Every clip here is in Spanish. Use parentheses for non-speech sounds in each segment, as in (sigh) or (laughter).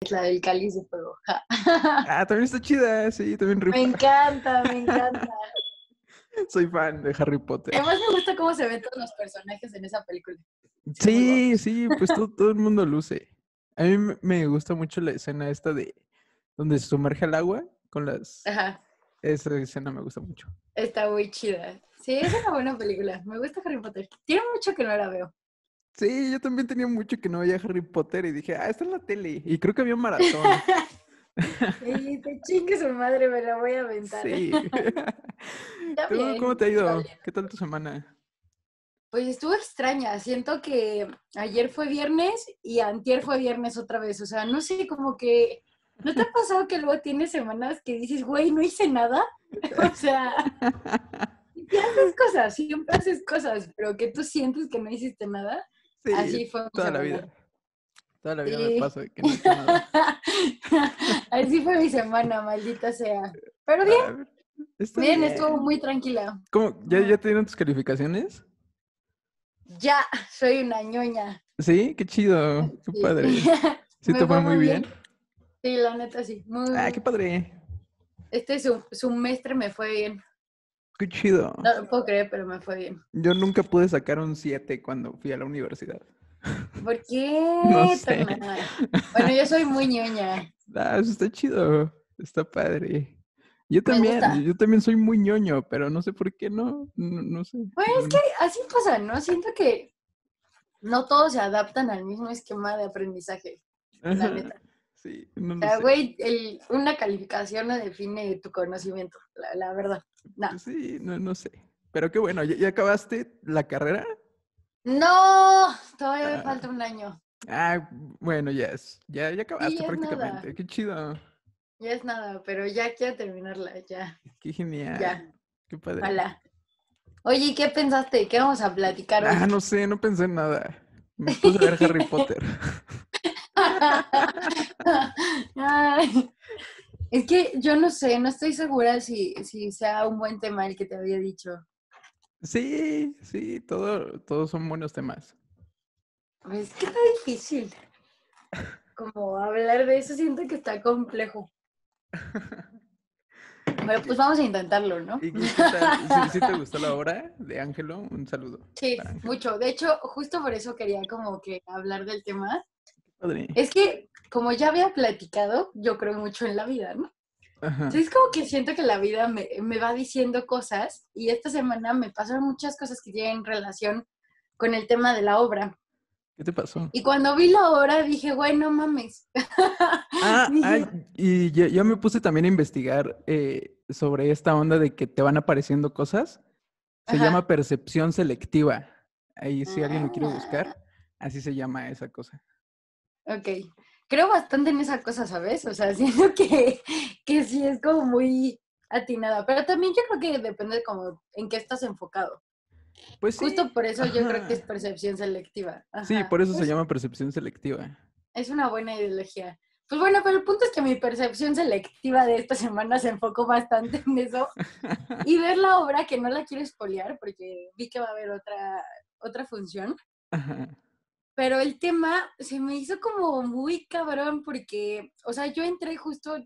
es la del cáliz de fuego. ja. (laughs) Ah, también está chida, sí, también rifa. Me encanta, me encanta. (laughs) Soy fan de Harry Potter. Además me gusta cómo se ven todos los personajes en esa película. Sí, sí, pues todo, todo el mundo luce. A mí me- me gusta mucho la escena esta de donde se sumerge al agua con las... Ajá, Esa escena me gusta mucho. está muy chida. Sí, es una buena película. Me gusta Harry Potter. Tiene mucho que no la veo. Sí, yo también tenía mucho que no veía Harry Potter y dije, ah, está en la tele. Y creo que había un maratón. (laughs) Y te chingue su madre, me la voy a aventar. Sí. (laughs) ¿Tú bien, cómo te ha ido? bien. ¿Qué tal tu semana? Pues estuvo extraña. Siento que ayer fue viernes y antier fue viernes otra vez. O sea, no sé, como que... ¿No te ha pasado que luego tienes semanas que dices, güey, no hice nada? (laughs) O sea, y haces cosas, siempre haces cosas, pero que tú sientes que no hiciste nada. Sí, Así fue toda la vida. Toda la vida Sí. me que no he nada. (laughs) Así fue mi semana, maldita sea. Pero bien, está bien, estuvo muy tranquila. ¿Cómo? ¿Ya, ¿Ya te dieron tus calificaciones? Ya, soy una ñoña. Sí, qué chido, qué Sí. padre. (laughs) ¿Sí te fue muy bien? bien. Sí, la neta sí. Muy, Ah, qué padre. Este su, semestre me fue bien. Qué chido. No lo puedo creer, pero me fue bien. Yo nunca pude sacar un 7 cuando fui a la universidad. ¿Por qué? (laughs) No sé. Bueno, yo soy muy ñoña. Ah, eso está chido. Está padre. Yo también, yo también soy muy ñoño, pero no sé por qué no, no, no sé. Pues es no- que así pasa, ¿no? Siento que no todos se adaptan al mismo esquema de aprendizaje. La neta. Sí, no, O no sea, güey, una calificación no define tu conocimiento, la, la verdad. No. Sí, no, no sé. Pero qué bueno, ¿ya, ya acabaste la carrera? No, todavía me Ah. falta un año. Ah, bueno, ya es. Ya, ya acabaste ya prácticamente. Qué chido. Ya es nada, pero ya quiero terminarla, ya, Qué genial. ya, Qué padre. ojalá. Oye, ¿y ¿qué pensaste? ¿Qué vamos a platicar hoy? Ah, no sé, no pensé en nada. Me (laughs) puse a ver Harry Potter. (laughs) Ay, es que yo no sé, no estoy segura si, si sea un buen tema el que te había dicho. Sí, sí, todo, todos son buenos temas. Es que está difícil. (laughs) Como hablar de eso siento que está complejo. (laughs) Pero pues vamos a intentarlo, ¿no? ¿Y qué tal? ¿Sí, sí te (laughs) gustó la obra de Ángelo? Un saludo. Sí, mucho. De hecho, justo por eso quería como que hablar del tema. Padre. Es que, como ya había platicado, yo creo mucho en la vida, ¿no? Ajá. Entonces, como que siento que la vida me, me va diciendo cosas y esta semana me pasaron muchas cosas que tienen relación con el tema de la obra. ¿Qué te pasó? Y cuando vi la obra dije, güey, no mames. Ah, (laughs) ay, y ya, ya me puse también a investigar eh, sobre esta onda de que te van apareciendo cosas. Se Ajá. llama percepción selectiva. Ahí si alguien lo quiere Ah. buscar, así se llama esa cosa. Ok. Creo bastante en esa cosa, ¿sabes? O sea, (laughs) siento que, que sí es como muy atinada. Pero también yo creo que depende como en qué estás enfocado. Pues sí. Justo por eso yo creo que es ajá. percepción selectiva. Sí, Ajá. por eso se Pues, llama percepción selectiva. Es una buena ideología. Pues bueno, pero el punto es que mi percepción selectiva de esta semana se enfocó bastante en eso. (laughs) Y ver la obra, que no la quiero espolear porque vi que va a haber otra, otra función. Ajá. Pero el tema se me hizo como muy cabrón porque, o sea, yo entré justo,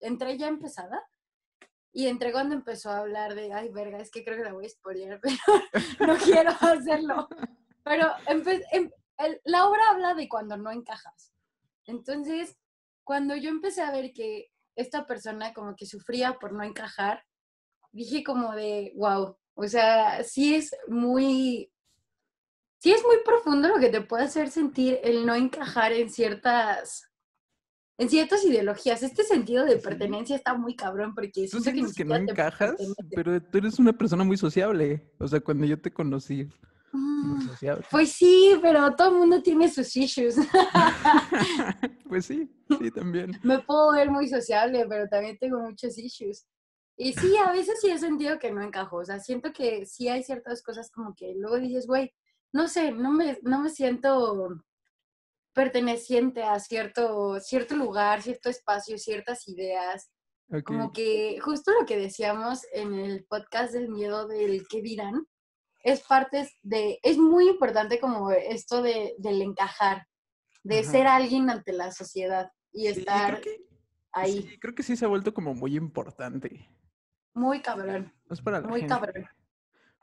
entré ya empezada. Y entré cuando empezó a hablar de, ay, verga, es que creo que la voy a spoilear, (laughs) pero no quiero hacerlo. Pero em- la obra habla de cuando no encajas. Entonces, cuando yo empecé a ver que esta persona como que sufría por no encajar, dije como de, wow, o sea, sí es muy, sí es muy profundo lo que te puede hacer sentir el no encajar en ciertas, en ciertas ideologías. Este sentido de pertenencia está muy cabrón porque Tú siento que, sientes que no encajas, pero tú eres una persona muy sociable. O sea, cuando yo te conocí, muy sociable. Pues sí, pero todo el mundo tiene sus issues. (laughs) pues sí, sí, también. (laughs) Me puedo ver muy sociable, pero también tengo muchos issues. Y sí, a veces sí he sentido que no encajo. O sea, siento que sí hay ciertas cosas como que luego dices, güey, no sé, no me, no me siento perteneciente a cierto, cierto lugar, cierto espacio, ciertas ideas. Como que justo lo que decíamos en el podcast del miedo del qué dirán, es parte de, es muy importante como esto de, del encajar, de Ajá. ser alguien ante la sociedad. y Sí, estar creo que, ahí. sí, creo que sí se ha vuelto como muy importante. Muy cabrón, No es para la muy gente. cabrón.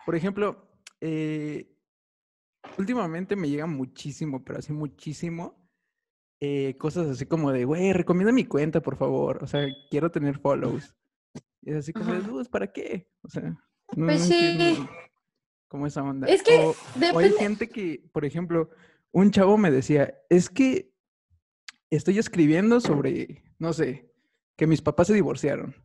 Por ejemplo, eh, últimamente me llega muchísimo, pero así muchísimo, eh, cosas así como de, güey, recomienda mi cuenta, por favor. O sea, quiero tener follows. Y es así como de, dudas, ¿para qué? O sea, no, no Pues sí. entiendo cómo esa onda. Es que O, o hay gente que, por ejemplo, un chavo me decía, es que estoy escribiendo sobre, no sé, que mis papás se divorciaron.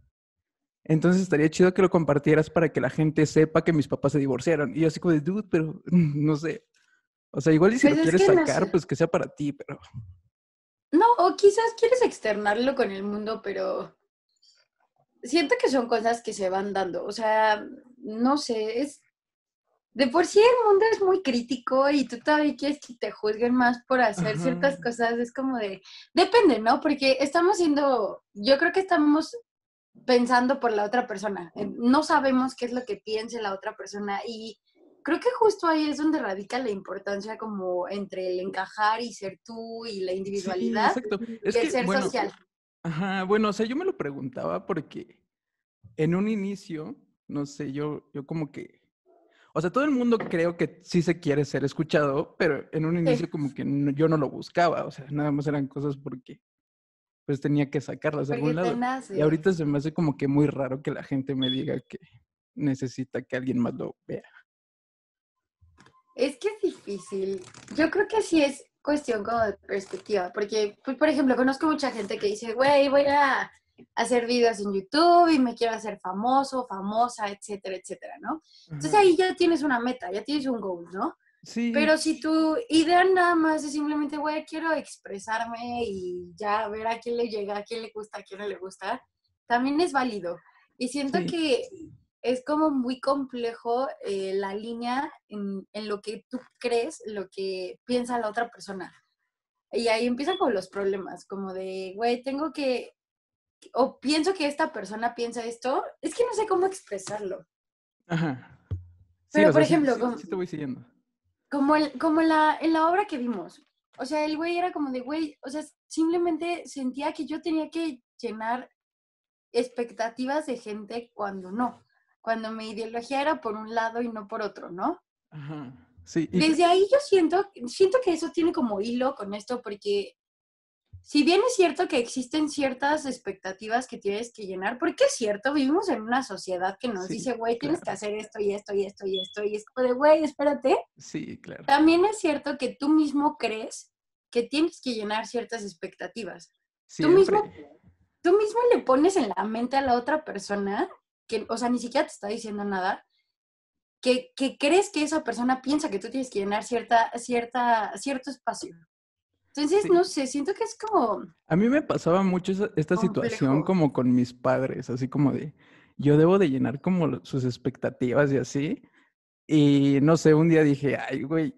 Entonces estaría chido que lo compartieras para que la gente sepa que mis papás se divorciaron. Y yo así como de, dude, pero (laughs) no sé. O sea, igual y si Pues lo es quieres no sacar, sé. pues que sea para ti, pero... No, o quizás quieres externarlo con el mundo, pero siento que son cosas que se van dando. O sea, no sé, es de por sí el mundo es muy crítico y tú todavía quieres que te juzguen más por hacer ciertas cosas. Es como de, depende, ¿no? Porque estamos siendo, yo creo que estamos pensando por la otra persona. Eh, No sabemos qué es lo que piense la otra persona y creo que justo ahí es donde radica la importancia como entre el encajar y ser tú y la Sí, individualidad exacto. Es que, ser bueno, social. ajá, bueno, o sea, yo me lo preguntaba porque en un inicio, no sé, yo, yo como que... O sea, todo el mundo creo que sí se quiere ser escuchado, pero en un Sí. inicio como que no- yo no lo buscaba, o sea, nada más eran cosas porque pues tenía que sacarlas de algún lado. Y ahorita se me hace como que muy raro que la gente me diga que necesita que alguien más lo vea. Es que es difícil. Yo creo que sí es cuestión como de perspectiva, porque, pues, por ejemplo, conozco mucha gente que dice, güey, voy a hacer videos en YouTube y me quiero hacer famoso, famosa, etcétera, etcétera, ¿no? Entonces ahí ya tienes una meta, ya tienes un goal, ¿no? Sí, Pero si tu idea nada más es simplemente, güey, quiero expresarme y ya ver a quién le llega, a quién le gusta, a quién no le gusta, también es válido. Y siento Sí. que es como muy complejo eh, la línea en, en lo que tú crees, lo que piensa la otra persona. Y ahí empiezan con los problemas, como de, güey, tengo que, o pienso que esta persona piensa esto, es que no sé cómo expresarlo. ajá. Sí, Pero, por sea, ejemplo, sí, como- sí te voy siguiendo. Como, el, como la, en la obra que vimos. O sea, el güey era como de, güey, o sea, simplemente sentía que yo tenía que llenar expectativas de gente cuando no. Cuando mi ideología era por un lado y no por otro, ¿no? Ajá. Sí, y Desde ahí yo siento, siento que eso tiene como hilo con esto, porque si bien es cierto que existen ciertas expectativas que tienes que llenar, porque es cierto, vivimos en una sociedad que nos Sí, dice, güey, tienes que hacer esto y esto y esto y esto, y es como de, güey, espérate, sí, claro. también es cierto que tú mismo crees que tienes que llenar ciertas expectativas. Tú mismo, tú mismo le pones en la mente a la otra persona, que, o sea, ni siquiera te está diciendo nada, que, que crees que esa persona piensa que tú tienes que llenar cierta, cierta, cierto espacio. Entonces, Sí. no sé, siento que es como, A mí me pasaba mucho esa- esta situación Complejo. como con mis padres, así como de, yo debo de llenar como sus expectativas y así. Y no sé, un día dije, ay, güey,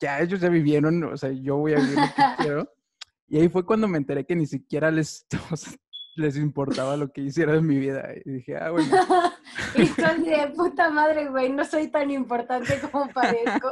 ya ellos ya vivieron, o sea, yo voy a vivir lo que (laughs) quiero. Y ahí fue cuando me enteré que ni siquiera les, o (laughs) sea, les importaba lo que hiciera en mi vida. Y dije, ah, bueno, (laughs) y de puta madre, güey, no soy tan importante como parezco.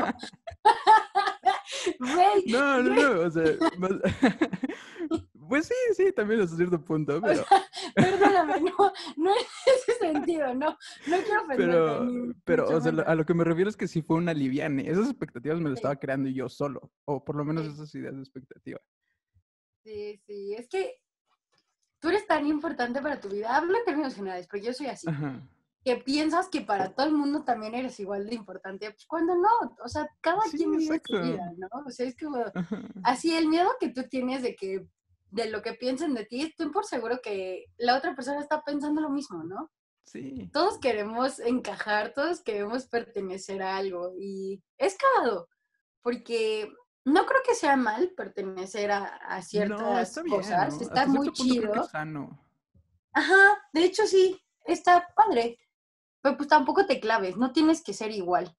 Güey, no, no, no, o sea, más- (laughs) pues sí, sí, también hasta cierto punto, pero, (laughs) perdóname, no, no en ese sentido, no, no quiero pero, ni pero, o sea, a lo que me refiero es que sí fue una liviane. Esas expectativas me las estaba creando yo solo, o por lo menos esas ideas de expectativa. Sí, sí, es que tú eres tan importante para tu vida. Hablo en términos generales, porque yo soy así. Ajá. Que piensas que para todo el mundo también eres igual de importante, pues cuando no, o sea, cada Sí, quien vive su vida, ¿no? O sea, es como, así el miedo que tú tienes de que, de lo que piensen de ti, ten por seguro que la otra persona está pensando lo mismo, ¿no? Sí. Todos queremos encajar, todos queremos pertenecer a algo y es cagado, porque no creo que sea mal pertenecer a, a No, ciertas está bien, cosas, ¿no? está Hasta muy chido. Ajá, de hecho sí, está padre. Pero pues tampoco te claves, no tienes que ser igual.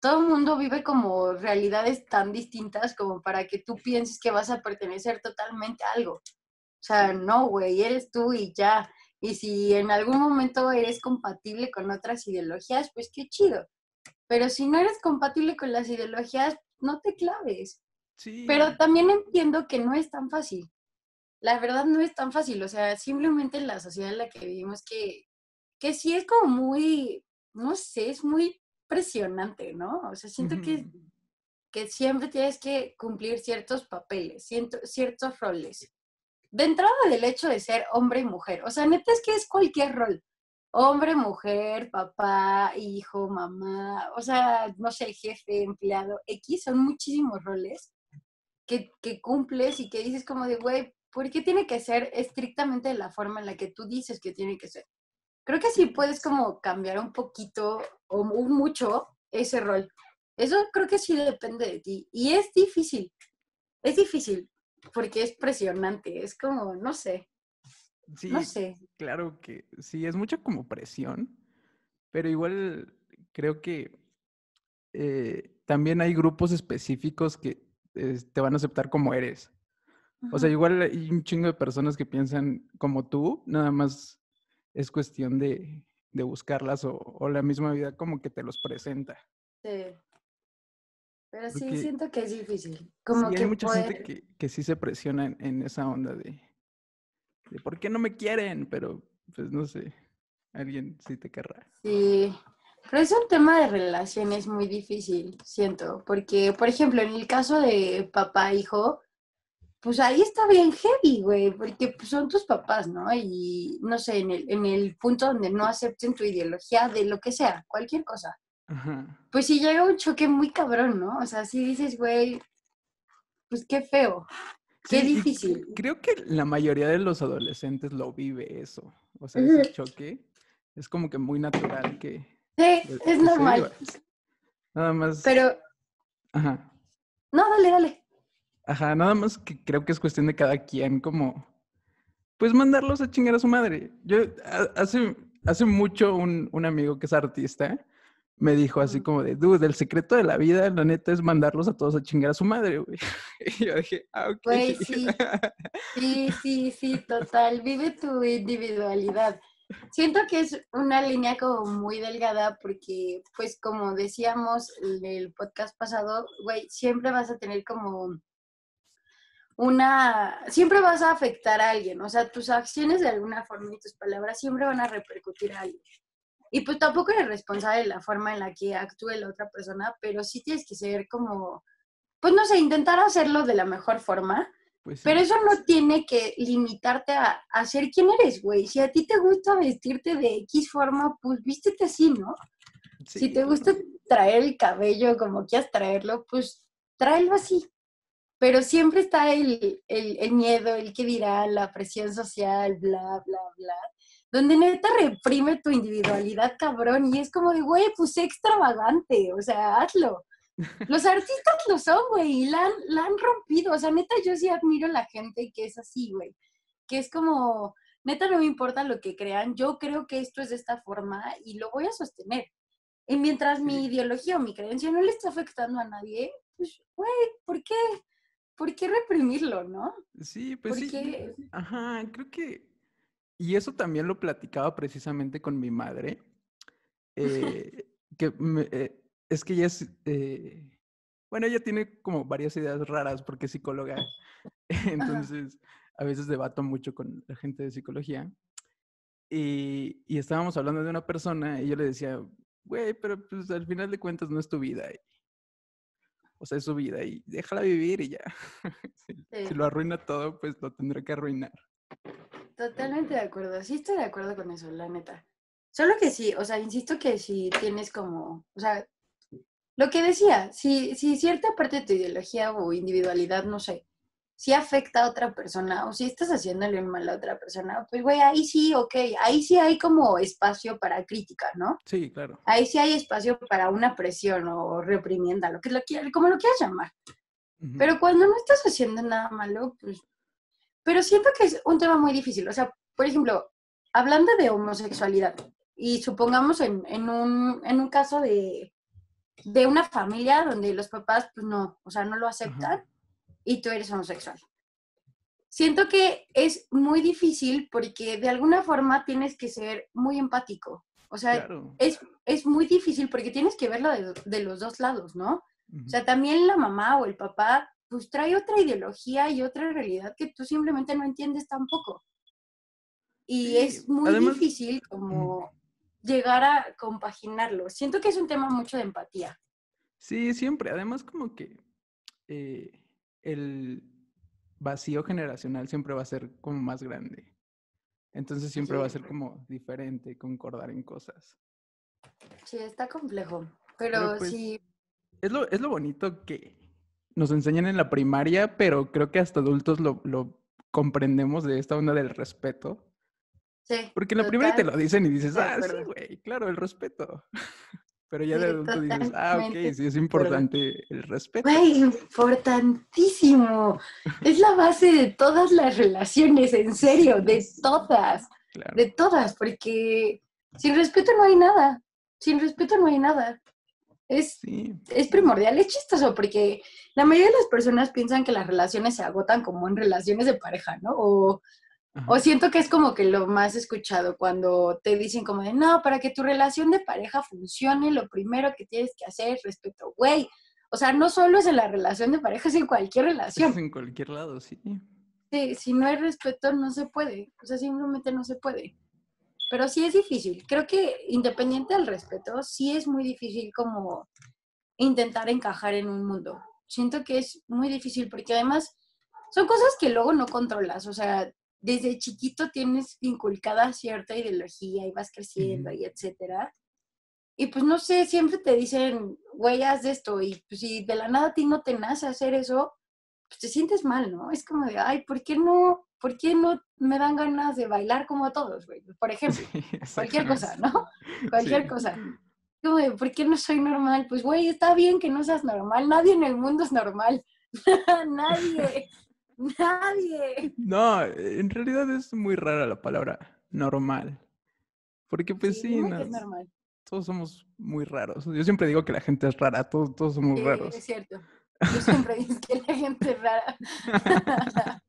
Todo el mundo vive como realidades tan distintas como para que tú pienses que vas a pertenecer totalmente a algo. O sea, no, güey, eres tú y ya. Y si en algún momento eres compatible con otras ideologías, pues qué chido. Pero si no eres compatible con las ideologías, no te claves. Sí. Pero también entiendo que no es tan fácil. la verdad no es tan fácil, o sea, simplemente la sociedad en la que vivimos que, que sí es como muy, no sé, es muy presionante, ¿no? O sea, siento que, que siempre tienes que cumplir ciertos papeles, ciertos roles. De entrada del hecho de ser hombre y mujer, o sea, neta es que es cualquier rol hombre, mujer, papá, hijo, mamá, o sea, no sé, jefe, empleado, X, son muchísimos roles que, que cumples y que dices como de, güey, ¿por qué tiene que ser estrictamente de la forma en la que tú dices que tiene que ser? Creo que sí puedes como cambiar un poquito o mucho ese rol. Eso creo que sí depende de ti. Y es difícil, es difícil porque es presionante, es como, no sé, Sí, claro que sí, es mucha como presión, pero igual creo que eh, también hay grupos específicos que eh, te van a aceptar como eres. O sea, igual hay un chingo de personas que piensan como tú, nada más es cuestión de, buscarlas o, la misma vida como que te los presenta. Sí. Pero sí, siento que es difícil. Como que hay mucha gente que, sí se presiona en esa onda de, ¿por qué no me quieren? Pero, pues no sé, alguien sí te querrá. Sí, pero es un tema de relaciones muy difícil, siento, porque, por ejemplo, en el caso de papá-hijo, pues ahí está bien heavy, güey, porque pues, son tus papás, ¿no? Y no sé, en el, en el punto donde no acepten tu ideología de lo que sea, cualquier cosa. Pues sí llega un choque muy cabrón, ¿no? O sea, si dices, güey, pues qué feo. Qué difícil. Creo que la mayoría de los adolescentes lo vive eso. O sea, ese choque es como que muy natural que... Sí, es normal. Nada más... Pero... Ajá. No, dale, dale. Ajá, nada más que creo que es cuestión de cada quien como... Pues mandarlos a chingar a su madre. Yo hace, hace mucho un, un amigo que es artista me dijo así como de, dude, el secreto de la vida, la neta, es mandarlos a todos a chingar a su madre, güey. (laughs) Y yo dije, ah, ok. Güey, (laughs) sí. Sí, sí, sí, total. Vive tu individualidad. Siento que es una línea como muy delgada porque, pues, como decíamos en el podcast pasado, güey, siempre vas a tener como una, siempre vas a afectar a alguien, o sea, tus acciones de alguna forma y tus palabras siempre van a repercutir a alguien. Y pues tampoco eres responsable de la forma en la que actúe la otra persona, pero sí tienes que ser como, pues no sé, intentar hacerlo de la mejor forma. Pues pero eso no tiene que limitarte a, a ser quien eres, güey. Si a ti te gusta vestirte de X forma, pues vístete así, ¿no? Si te gusta traer el cabello como quieras traerlo, pues tráelo así. Pero siempre está el, el, el miedo, el que dirá, la presión social, bla, bla, bla donde neta reprime tu individualidad, cabrón, y es como de, güey, pues extravagante, o sea, hazlo. (laughs) Los artistas lo son, güey, y la han, la han rompido, o sea, neta, yo sí admiro a la gente que es así, güey, que es como, neta, no me importa lo que crean, yo creo que esto es de esta forma y lo voy a sostener. Y mientras mi ideología o mi creencia no le está afectando a nadie, pues, güey, ¿por qué? ¿Por qué reprimirlo, no? Sí, pues sí. Ajá, creo que y eso también lo platicaba precisamente con mi madre, (laughs) eh, que eh, es que ella es, eh, bueno, ella tiene como varias ideas raras porque es psicóloga, (laughs) entonces a veces debato mucho con la gente de psicología. Y, y, estábamos hablando de una persona y yo le decía, güey, pero pues al final de cuentas no es tu vida. O sea, es su vida y déjala vivir y ya. (laughs) si, lo arruina todo, pues lo tendré que arruinar. Totalmente de acuerdo. Sí estoy de acuerdo con eso, la neta. Solo que sí, o sea, insisto que si tienes como, o sea, lo que decía, si, si cierta parte de tu ideología o individualidad, no sé, si afecta a otra persona o si estás haciéndole un mal a otra persona, pues güey, ahí sí, ok, ahí sí hay como espacio para crítica, ¿no? Sí, claro. Ahí sí hay espacio para una presión o reprimienda, lo que lo como lo quieras llamar. Pero cuando no estás haciendo nada malo, pues pero siento que es un tema muy difícil. O sea, por ejemplo, hablando de homosexualidad, y supongamos en, en, un, en un caso de, de, una familia donde los papás, pues no, o sea, no lo aceptan y tú eres homosexual. Siento que es muy difícil porque de alguna forma tienes que ser muy empático. O sea, es, es, muy difícil porque tienes que verlo de, de los dos lados, ¿no? O sea, también la mamá o el papá pues trae otra ideología y otra realidad que tú simplemente no entiendes tampoco. Y Sí, es muy además- difícil como llegar a compaginarlo. Siento que es un tema mucho de empatía. Sí, siempre. Además, como que eh, el vacío generacional siempre va a ser como más grande. Entonces siempre va a ser como diferente, concordar en cosas. Sí, está complejo. Pero, Pero, pues, sí, Es lo, es lo bonito que nos enseñan en la primaria, pero creo que hasta adultos lo, lo comprendemos de esta onda del respeto. sí. Porque en la primaria te lo dicen y dices, ah, sí, güey, claro, el respeto. Pero ya de adulto dices, ah, ok, sí es importante el respeto. Güey, importantísimo. Es la base de todas las relaciones, en serio, de todas, Claro. de todas, porque sin respeto no hay nada. Sin respeto no hay nada. Es, Sí, es primordial, es chistoso, porque la mayoría de las personas piensan que las relaciones se agotan como en relaciones de pareja, ¿no? O, ajá, o siento que es como que lo más escuchado cuando te dicen como de, no, para que tu relación de pareja funcione, lo primero que tienes que hacer es respeto. Güey, o sea, no solo es en la relación de pareja, es en cualquier relación. es en cualquier lado, sí. Sí, si no hay respeto, no se puede. O sea, simplemente no se puede. Pero sí es difícil. Creo que independiente del respeto, sí es muy difícil como intentar encajar en un mundo. Siento que es muy difícil porque además son cosas que luego no controlas. O sea, desde chiquito tienes inculcada cierta ideología y vas creciendo Ujú. y etcétera. Y pues no sé, siempre te dicen, güey, haz esto. Y pues si de la nada a ti no te nace hacer eso, pues te sientes mal, ¿no? Es como de, ay, ¿por qué no, por qué no me dan ganas de bailar como a todos, güey? Por ejemplo, Sí, (laughs) cualquier cosa. ¿no? (laughs) Cualquier Sí. cosa. Como de, ¿por qué no soy normal? Pues, güey, está bien que no seas normal. Nadie en el mundo es normal. (laughs) Nadie. (laughs) Nadie. No, en realidad es muy rara la palabra normal. Porque pues sí, dime no, que es normal. todos somos muy raros. Yo siempre digo que la gente es rara, todos, todos somos Sí, raros. es cierto. Yo (laughs) siempre digo que la gente es rara. (laughs)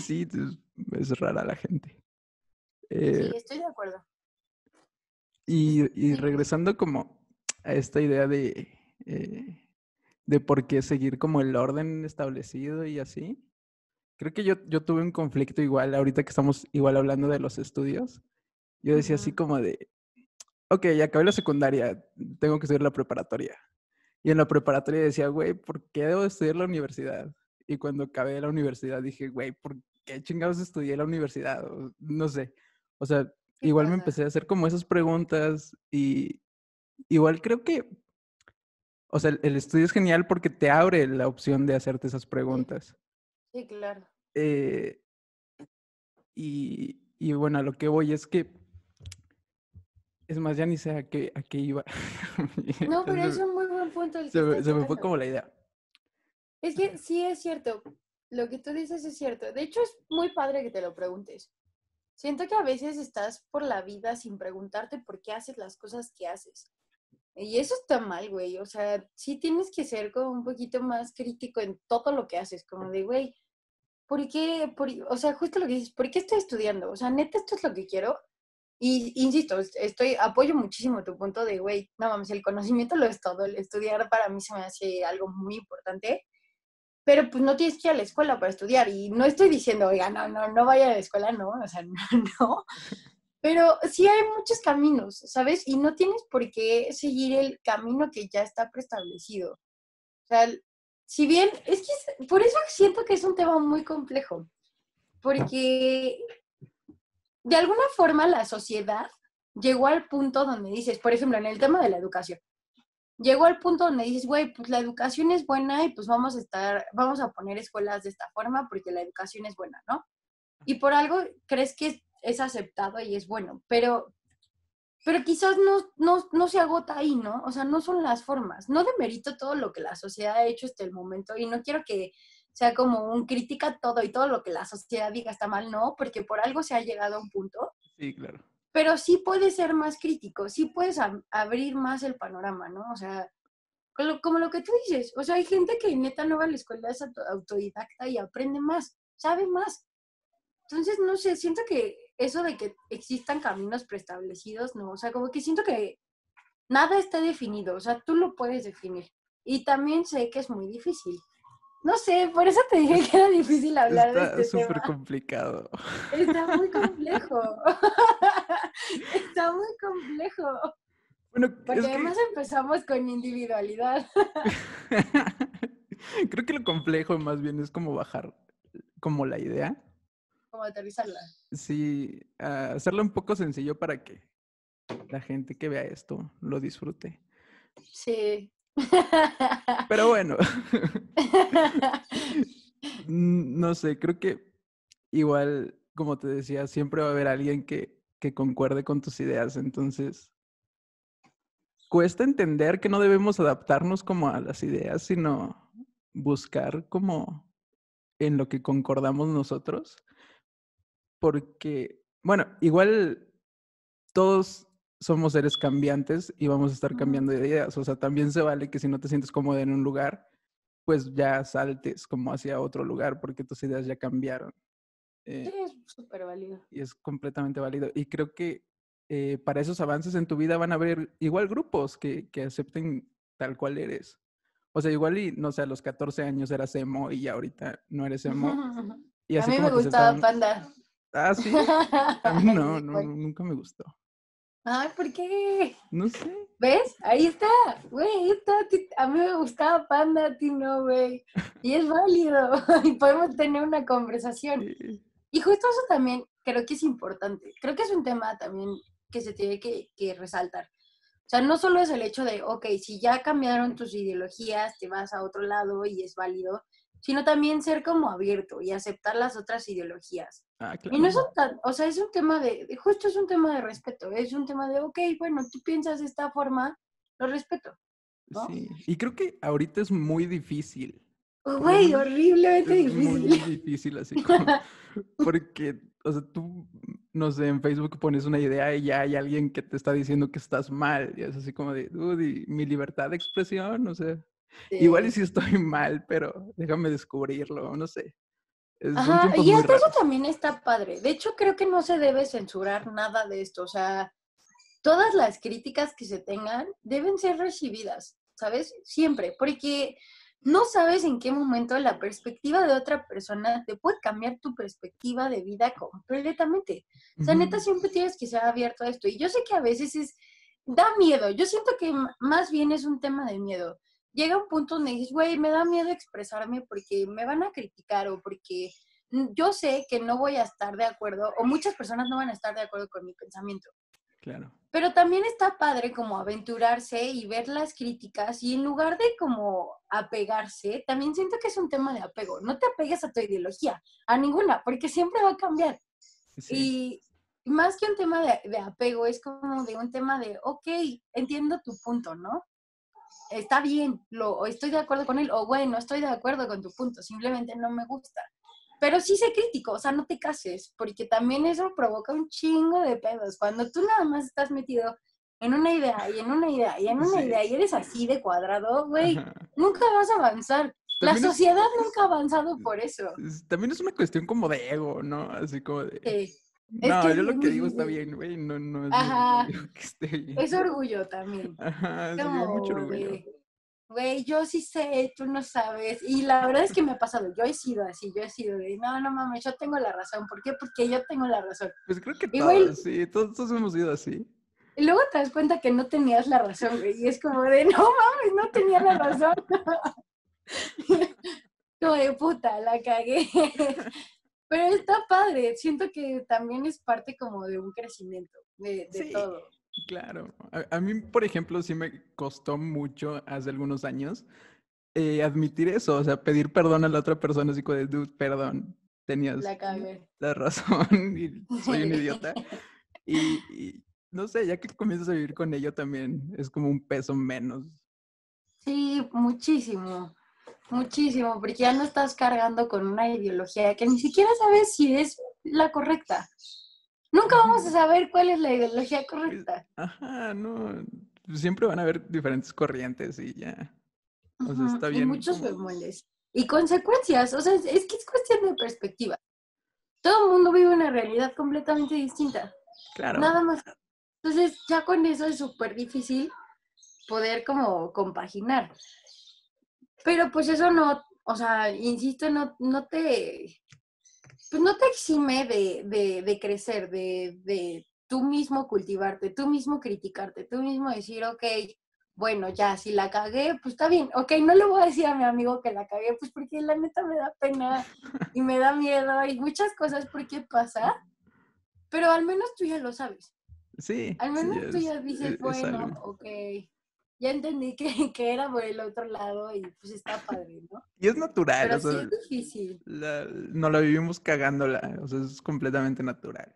Sí, es, es rara la gente. Sí, Eh, estoy de acuerdo. y, regresando como a esta idea de, eh, de por qué seguir como el orden establecido y así, creo que yo, yo tuve un conflicto igual, ahorita que estamos igual hablando de los estudios, yo decía así Ujú. como de, ok, ya acabé la secundaria, tengo que estudiar la preparatoria. Y en la preparatoria decía, güey, ¿por qué debo estudiar la universidad? Y cuando acabé la universidad dije, güey, ¿por qué chingados estudié la universidad? O- no sé. O sea, ¿Qué igual me pasa? empecé a hacer como esas preguntas y igual creo que, o sea, el, el estudio es genial porque te abre la opción de hacerte esas preguntas. Sí, claro. Eh, y, y bueno, a lo que voy es que, es más, ya ni sé a qué, a qué iba. (laughs) No, pero es un muy buen punto el se me, estás se me fue como la idea. Es que sí es cierto, lo que tú dices es cierto. De hecho, es muy padre que te lo preguntes. Siento que a veces estás por la vida sin preguntarte por qué haces las cosas que haces. Y eso está mal, güey. O sea, sí tienes que ser como un poquito más crítico en todo lo que haces. Como de, güey, ¿por qué? Por, o sea, justo lo que dices, ¿por qué estoy estudiando? O sea, neta, esto es lo que quiero. Y insisto, est- estoy, apoyo muchísimo tu punto de, güey, no mames, el conocimiento lo es todo. El estudiar para mí se me hace algo muy importante pero pues no tienes que ir a la escuela para estudiar. Y no estoy diciendo, oiga, no, no, no vaya a la escuela, no, o sea, no, (laughs) no. Pero sí hay muchos caminos, ¿sabes? Y no tienes por qué seguir el camino que ya está preestablecido. O sea, si bien, es que por eso siento que es un tema muy complejo, porque de alguna forma la sociedad llegó al punto donde dices, por ejemplo, en el tema de la educación, llegó al punto donde dices, güey, pues la educación es buena y pues vamos a estar, vamos a poner escuelas de esta forma porque la educación es buena, ¿no? Y por algo crees que es aceptado y es bueno, pero, pero quizás no, no, no se agota ahí, ¿no? O sea, no son las formas. No demerito todo lo que la sociedad ha hecho hasta el momento y no quiero que sea como un critica todo y todo lo que la sociedad diga está mal, no, porque por algo se ha llegado a un punto Sí, claro. pero sí puedes ser más crítico, sí puedes ab- abrir más el panorama, ¿no? O sea, con lo- como lo que tú dices, o sea, hay gente que neta no va a la escuela, es auto- autodidacta y aprende más, sabe más. Entonces, no sé, siento que eso de que existan caminos preestablecidos, no, o sea, como que siento que nada está definido, o sea, tú lo puedes definir. Y también sé que es muy difícil, no sé, por eso te dije que era difícil hablar Está de este súper tema. complicado. Está muy (laughs) complejo. (laughs) Está muy complejo. Bueno, Porque que además empezamos con individualidad. (laughs) creo que lo complejo más bien es como bajar como la idea. Como aterrizarla. Sí, ah, hacerlo un poco sencillo para que la gente que vea esto lo disfrute. Sí. Pero bueno, (laughs) (laughs) no sé, creo que igual, como te decía, siempre va a haber alguien que, que concuerde con tus ideas. Entonces, cuesta entender que no debemos adaptarnos como a las ideas, sino buscar como en lo que concordamos nosotros. Porque, bueno, igual todos somos seres cambiantes y vamos a estar cambiando de ideas. O sea, también se vale que si no te sientes cómodo en un lugar, pues ya saltes como hacia otro lugar porque tus ideas ya cambiaron. Eh, Sí, es súper válido. y es completamente válido. Y creo que eh, para esos avances en tu vida van a haber igual grupos que, que acepten tal cual eres. O sea, igual y, no sé, a los 14 años eras emo y ya ahorita no eres emo. (laughs) Y A así mí como me gustaba estaban- Panda. Ah, sí. (laughs) A mí no, no, no, nunca me gustó. Ay, ¿por qué? No sé. ¿Ves? Ahí está, güey, ahí está. a mí me gustaba Panda, a ti no, güey. Y es válido. (laughs) Y podemos tener una conversación. Y justo eso también creo que es importante. Creo que es un tema también que se tiene que, que resaltar. O sea, no solo es el hecho de, ok, si ya cambiaron tus ideologías, te vas a otro lado y es válido, sino también ser como abierto y aceptar las otras ideologías. Ah, Y no un tan- o sea, es un tema de, justo es un tema de respeto, es un tema de, ok, bueno, tú piensas de esta forma, lo respeto. ¿no? Sí. Y creo que ahorita es muy difícil. Güey, menos horriblemente Es muy difícil. (laughs) difícil así como. Porque, o sea, tú, no sé, en Facebook pones una idea y ya hay alguien que te está diciendo que estás mal. Y es así como de, dude, ¿y mi libertad de expresión, o sea, igual y Sí. si estoy (laughs) mal, pero déjame descubrirlo, no sé. Ajá, y hasta eso también está padre. De hecho, creo que no se debe censurar nada de esto. O sea, todas las críticas que se tengan deben ser recibidas, ¿sabes? Siempre, porque no sabes en qué momento la perspectiva de otra persona te puede cambiar tu perspectiva de vida completamente. O sea, neta, siempre tienes que ser abierto a esto. Y yo sé que a veces es, da miedo. Yo siento que más bien es un tema de miedo. Llega un punto donde dices, güey, me da miedo expresarme porque me van a criticar o porque yo sé que no voy a estar de acuerdo o muchas personas no van a estar de acuerdo con mi pensamiento. Claro. Pero también está padre como aventurarse y ver las críticas y en lugar de como apegarse, también siento que es un tema de apego. No te apegues a tu ideología, a ninguna, porque siempre va a cambiar. Sí. Y más que un tema de, de apego, es como de un tema de, ok, entiendo tu punto, ¿no? Está bien, lo, estoy de acuerdo con él, o bueno, estoy de acuerdo con tu punto, simplemente no me gusta. Pero sí sé crítico, o sea, no te cases, porque también eso provoca un chingo de pedos. Cuando tú nada más estás metido en una idea y en una idea y en una Sí. idea y eres así de cuadrado, güey, nunca vas a avanzar. La es- sociedad nunca ha avanzado por eso. es- También es una cuestión como de ego, ¿no? Así como de. Sí. Es No, que yo lo que digo está bien, güey. No, no es Ajá. (laughs) que esté bien. Es orgullo también. Ajá, mucho orgullo. de, güey, yo sí sé, tú no sabes. Y la verdad es que me ha pasado, yo he sido así, yo he sido de, no, no mames, yo tengo la razón. ¿Por qué? Porque yo tengo la razón. Pues creo que todos, sí, todos, todos hemos sido así. Y luego te das cuenta que no tenías la razón, güey. Y es como de, no mames, no tenía la razón. (laughs) como de puta, la cagué. (laughs) Pero está padre, siento que también es parte como de un crecimiento, de, de Sí. todo. Claro. A, a mí, por ejemplo, sí me costó mucho hace algunos años eh, admitir eso, o sea, pedir perdón a la otra persona, así como de, dude, perdón, tenías La la razón (laughs) y soy un (laughs) idiota. Y, y no sé, ya que comienzas a vivir con ello también es como un peso menos. Sí, muchísimo, muchísimo, porque ya no estás cargando con una ideología que ni siquiera sabes si es la correcta. Nunca vamos a saber cuál es la ideología correcta. Ajá, no. Siempre van a haber diferentes corrientes y ya. o sea, está y bien muchos como- bemoles. Y consecuencias, o sea, es, es que es cuestión de perspectiva. Todo el mundo vive una realidad completamente distinta. Claro. Nada más. Entonces, ya con eso es súper difícil poder como compaginar. Pero pues eso no, o sea, insisto, no, no te, pues no te exime de, de, de crecer, de, de tú mismo cultivarte, tú mismo criticarte, tú mismo decir, ok, bueno, ya, si la cagué, pues está bien. Ok, no le voy a decir a mi amigo que la cagué, pues porque la neta me da pena (laughs) y me da miedo y muchas cosas por qué pasa, pero al menos tú ya lo sabes. Sí. Al sí, menos tú es- ya dices, es- es bueno, algo. ok, ya entendí que, que era por el otro lado y pues está padre, ¿no? Y es natural, Pero o sea, sí es difícil. la- no la vivimos cagándola, o sea, es completamente natural.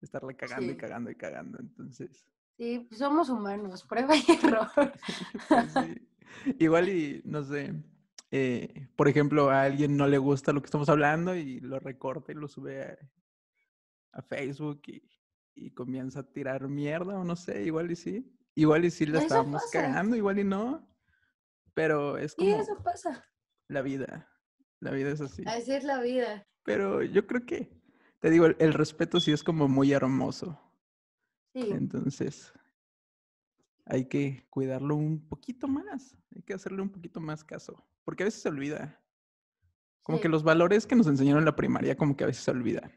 Estarla cagando y cagando y cagando, entonces. Sí, pues somos humanos, prueba y error. (laughs) pues sí. Igual y, no sé, eh, por ejemplo, a alguien no le gusta lo que estamos hablando y lo recorta y lo sube a, a Facebook y, y comienza a tirar mierda o no sé, igual y sí. Igual y sí la Eso estábamos pasa. cagando, igual y no. Pero es Y como eso pasa. la vida. La vida es así. Así es la vida. Pero yo creo que, te digo, el, el respeto sí es como muy hermoso. Sí. Entonces, hay que cuidarlo un poquito más. Hay que hacerle un poquito más caso. Porque a veces se olvida. Como que los valores que nos enseñaron en la primaria, como que a veces se olvidan.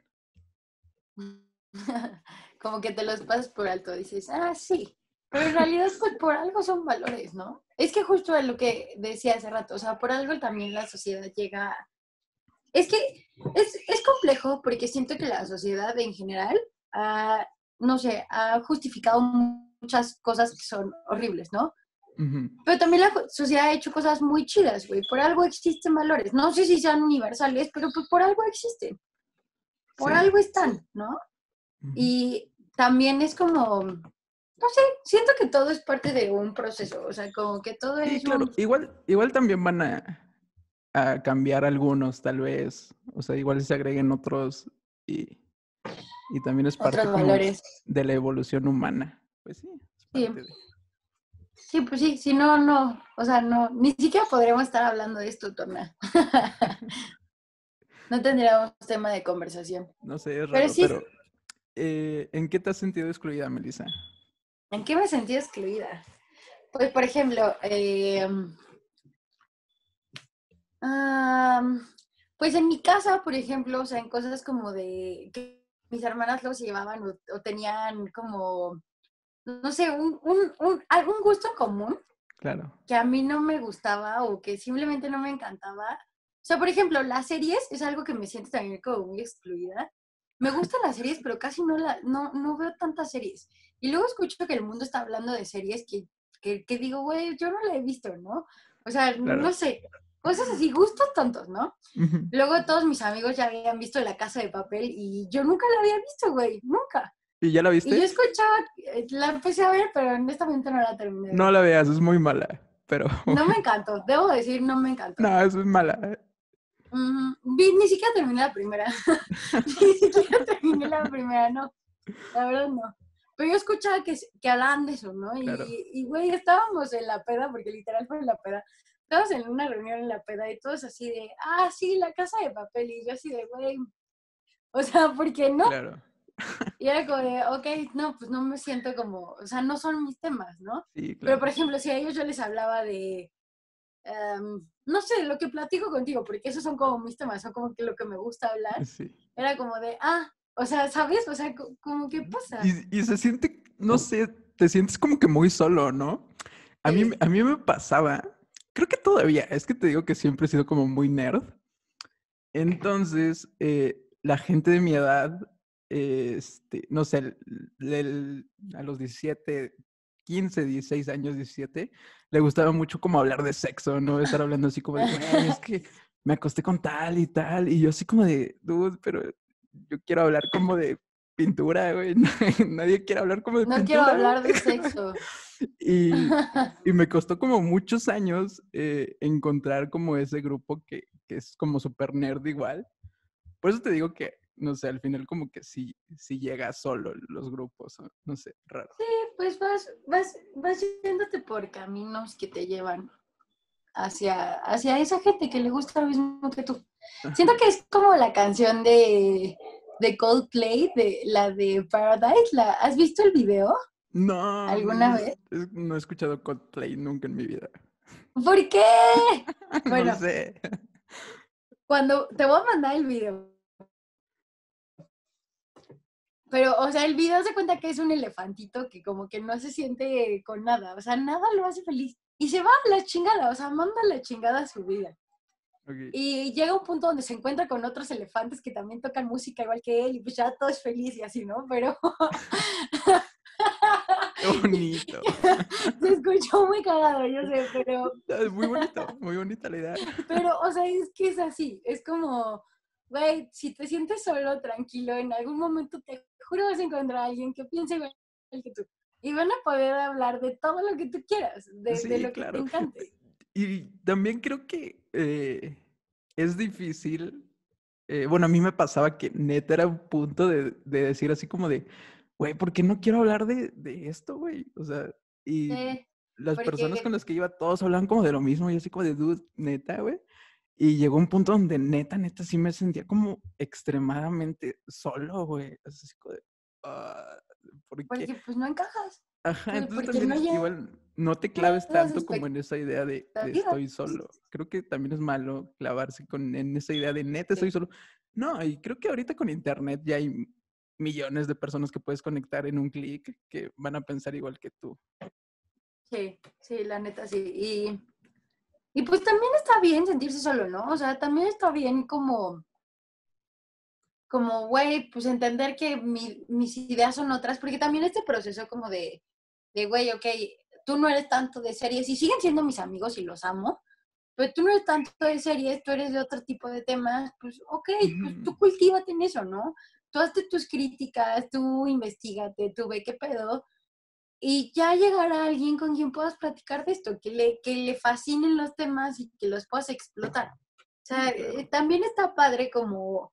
(laughs) Como que te los pasas por alto, dices, ah, sí. Pero en realidad, pues por algo son valores, ¿no? Es que justo es lo que decía hace rato, o sea, por algo también la sociedad llega. Es que es, es complejo porque siento que la sociedad en general, ha, no sé, ha justificado muchas cosas que son horribles, ¿no? Ujú. Pero también la sociedad ha hecho cosas muy chidas, güey. Por algo existen valores. No sé si sean universales, pero pues por algo existen. Por Sí. algo están, ¿no? Ujú. Y también es como, no sé, siento que todo es parte de un proceso, o sea, como que todo Sí, es claro. un... Igual, igual también van a, a cambiar algunos, tal vez. O sea, igual se agreguen otros y, y también es parte de la evolución humana. Pues sí, Sí. de- Sí, pues sí, si no, no, o sea, no, ni siquiera podríamos estar hablando de esto, Tona. (laughs) no tendríamos tema de conversación. No sé, es Pero raro, sí- pero eh, ¿en qué te has sentido excluida, Melissa? ¿En qué me sentí excluida? Pues, por ejemplo, eh, am, pues en mi casa, por ejemplo, o sea, en cosas como de que mis hermanas los llevaban o, o tenían como, no sé, un, un, un- algún gusto en común Claro. que a mí no me gustaba o que simplemente no me encantaba. O sea, por ejemplo, las series es algo que me siento también como muy excluida. Me gustan las series, pero casi no, la, no, no veo tantas series. Y luego escucho que el mundo está hablando de series que, que, que digo, güey, yo no la he visto, ¿no? O sea, Claro. no sé, cosas así, gustos tontos, ¿no? Luego todos mis amigos ya habían visto La Casa de Papel y yo nunca la había visto, güey, nunca. ¿Y ya la Y viste? yo escuchaba, eh, la empecé a ver, pero honestamente no la terminé. No la veas, es muy mala. Pero. No me (laughs) encantó, debo decir, no me encantó. No, es mala. Ujú, vi- ni siquiera terminé la primera. (laughs) ni siquiera terminé la primera, no. La verdad no. Pero yo escuchaba que, que hablaban de eso, ¿no? Y, Claro. y, güey, estábamos en la peda, porque literal fue en la peda. Estábamos en una reunión en la peda y todos así de, ah, sí, la casa de papel. Y yo así de, güey, o sea, ¿por qué no? Claro. Y era como de, ok, no, pues no me siento como, o sea, no son mis temas, ¿no? Sí, Pero, claro. por ejemplo, si a ellos yo les hablaba de, em, no sé, lo que platico contigo, porque esos son como mis temas, son como que lo que me gusta hablar, Sí. era como de, ah, o sea, ¿sabes? O sea, co- como que pasa. Y, y se siente, no sé, te sientes como que muy solo, ¿no? A mí, a mí me pasaba, creo que todavía, es que te digo que siempre he sido como muy nerd. Entonces, eh, la gente de mi edad, eh, este, no sé, el- el- a los 17, 15, 16 años, 17, le gustaba mucho como hablar de sexo, ¿no? Estar hablando así como de, "Güey, es (laughs) que me acosté con tal y tal, y yo así como de, dude, pero yo quiero hablar como de pintura, güey. (laughs) Nadie quiere hablar como de No pintura. quiero hablar de sexo. (laughs) Y, (laughs) y me costó como muchos años eh, encontrar como ese grupo que, que es como súper nerd igual. Por eso te digo que, no sé, al final como que sí, sí llega solo los grupos, no sé, raro. pues vas, vas, vas yéndote por caminos que te llevan hacia, hacia esa gente que le gusta lo mismo que tú. Siento que es como la canción de, de Coldplay, de la de Paradise. La, ¿Has visto el video? No. ¿Alguna vez? no he escuchado Coldplay nunca en mi vida. ¿Por qué? (laughs) Bueno. No sé. Cuando te voy a mandar el video. Pero, o sea, el video se cuenta que es un elefantito que como que no se siente con nada. O sea, nada lo hace feliz. Y se va a la chingada, o sea, manda la chingada a su vida. Y llega un punto donde se encuentra con otros elefantes que también tocan música igual que él y pues ya todo es feliz y así, ¿no? Pero... (laughs) Qué bonito. (laughs) Se escuchó muy cagado, yo sé, pero... (laughs) Es muy bonito, muy bonita la idea. Pero, o sea, es que es así, es como, güey, si te sientes solo, tranquilo, en algún momento te juro vas a encontrar a alguien que piense igual que tú. Y van a poder hablar de todo lo que tú quieras, de, lo que te encante. Y también creo que eh, es difícil. Eh, bueno, a mí me pasaba que neta era un punto de, decir así como de, güey, ¿por qué no quiero hablar de, esto, güey? O sea, y las personas con las que iba, todos hablaban como de lo mismo, y así como de, dude, neta, güey. Y llegó un punto donde neta, neta, sí me sentía como extremadamente solo, güey. Así como de, ah, ¿por Porque pues no encajas. Ajá, entonces también igual no te claves tanto como en esa idea de, estoy solo. Creo que también es malo clavarse con, en esa idea de neta estoy solo. No, y creo que ahorita con internet ya hay millones de personas que puedes conectar en un clic que van a pensar igual que tú. Sí, sí, la neta sí. Y, y pues también está bien sentirse solo, ¿no? O sea, también está bien como, como, güey, pues entender que mis ideas son otras, porque también este proceso como de, de, güey, ok, tú no eres tanto de series y siguen siendo mis amigos y los amo, pero tú no eres tanto de series, tú eres de otro tipo de temas, pues ok, pues tú cultívate en eso, ¿no? Tú hazte tus críticas, tú investigate, tú ve qué pedo, y ya llegará alguien con quien puedas platicar de esto, que le, que le fascinen los temas y que los puedas explotar. O sea, eh, también está padre como,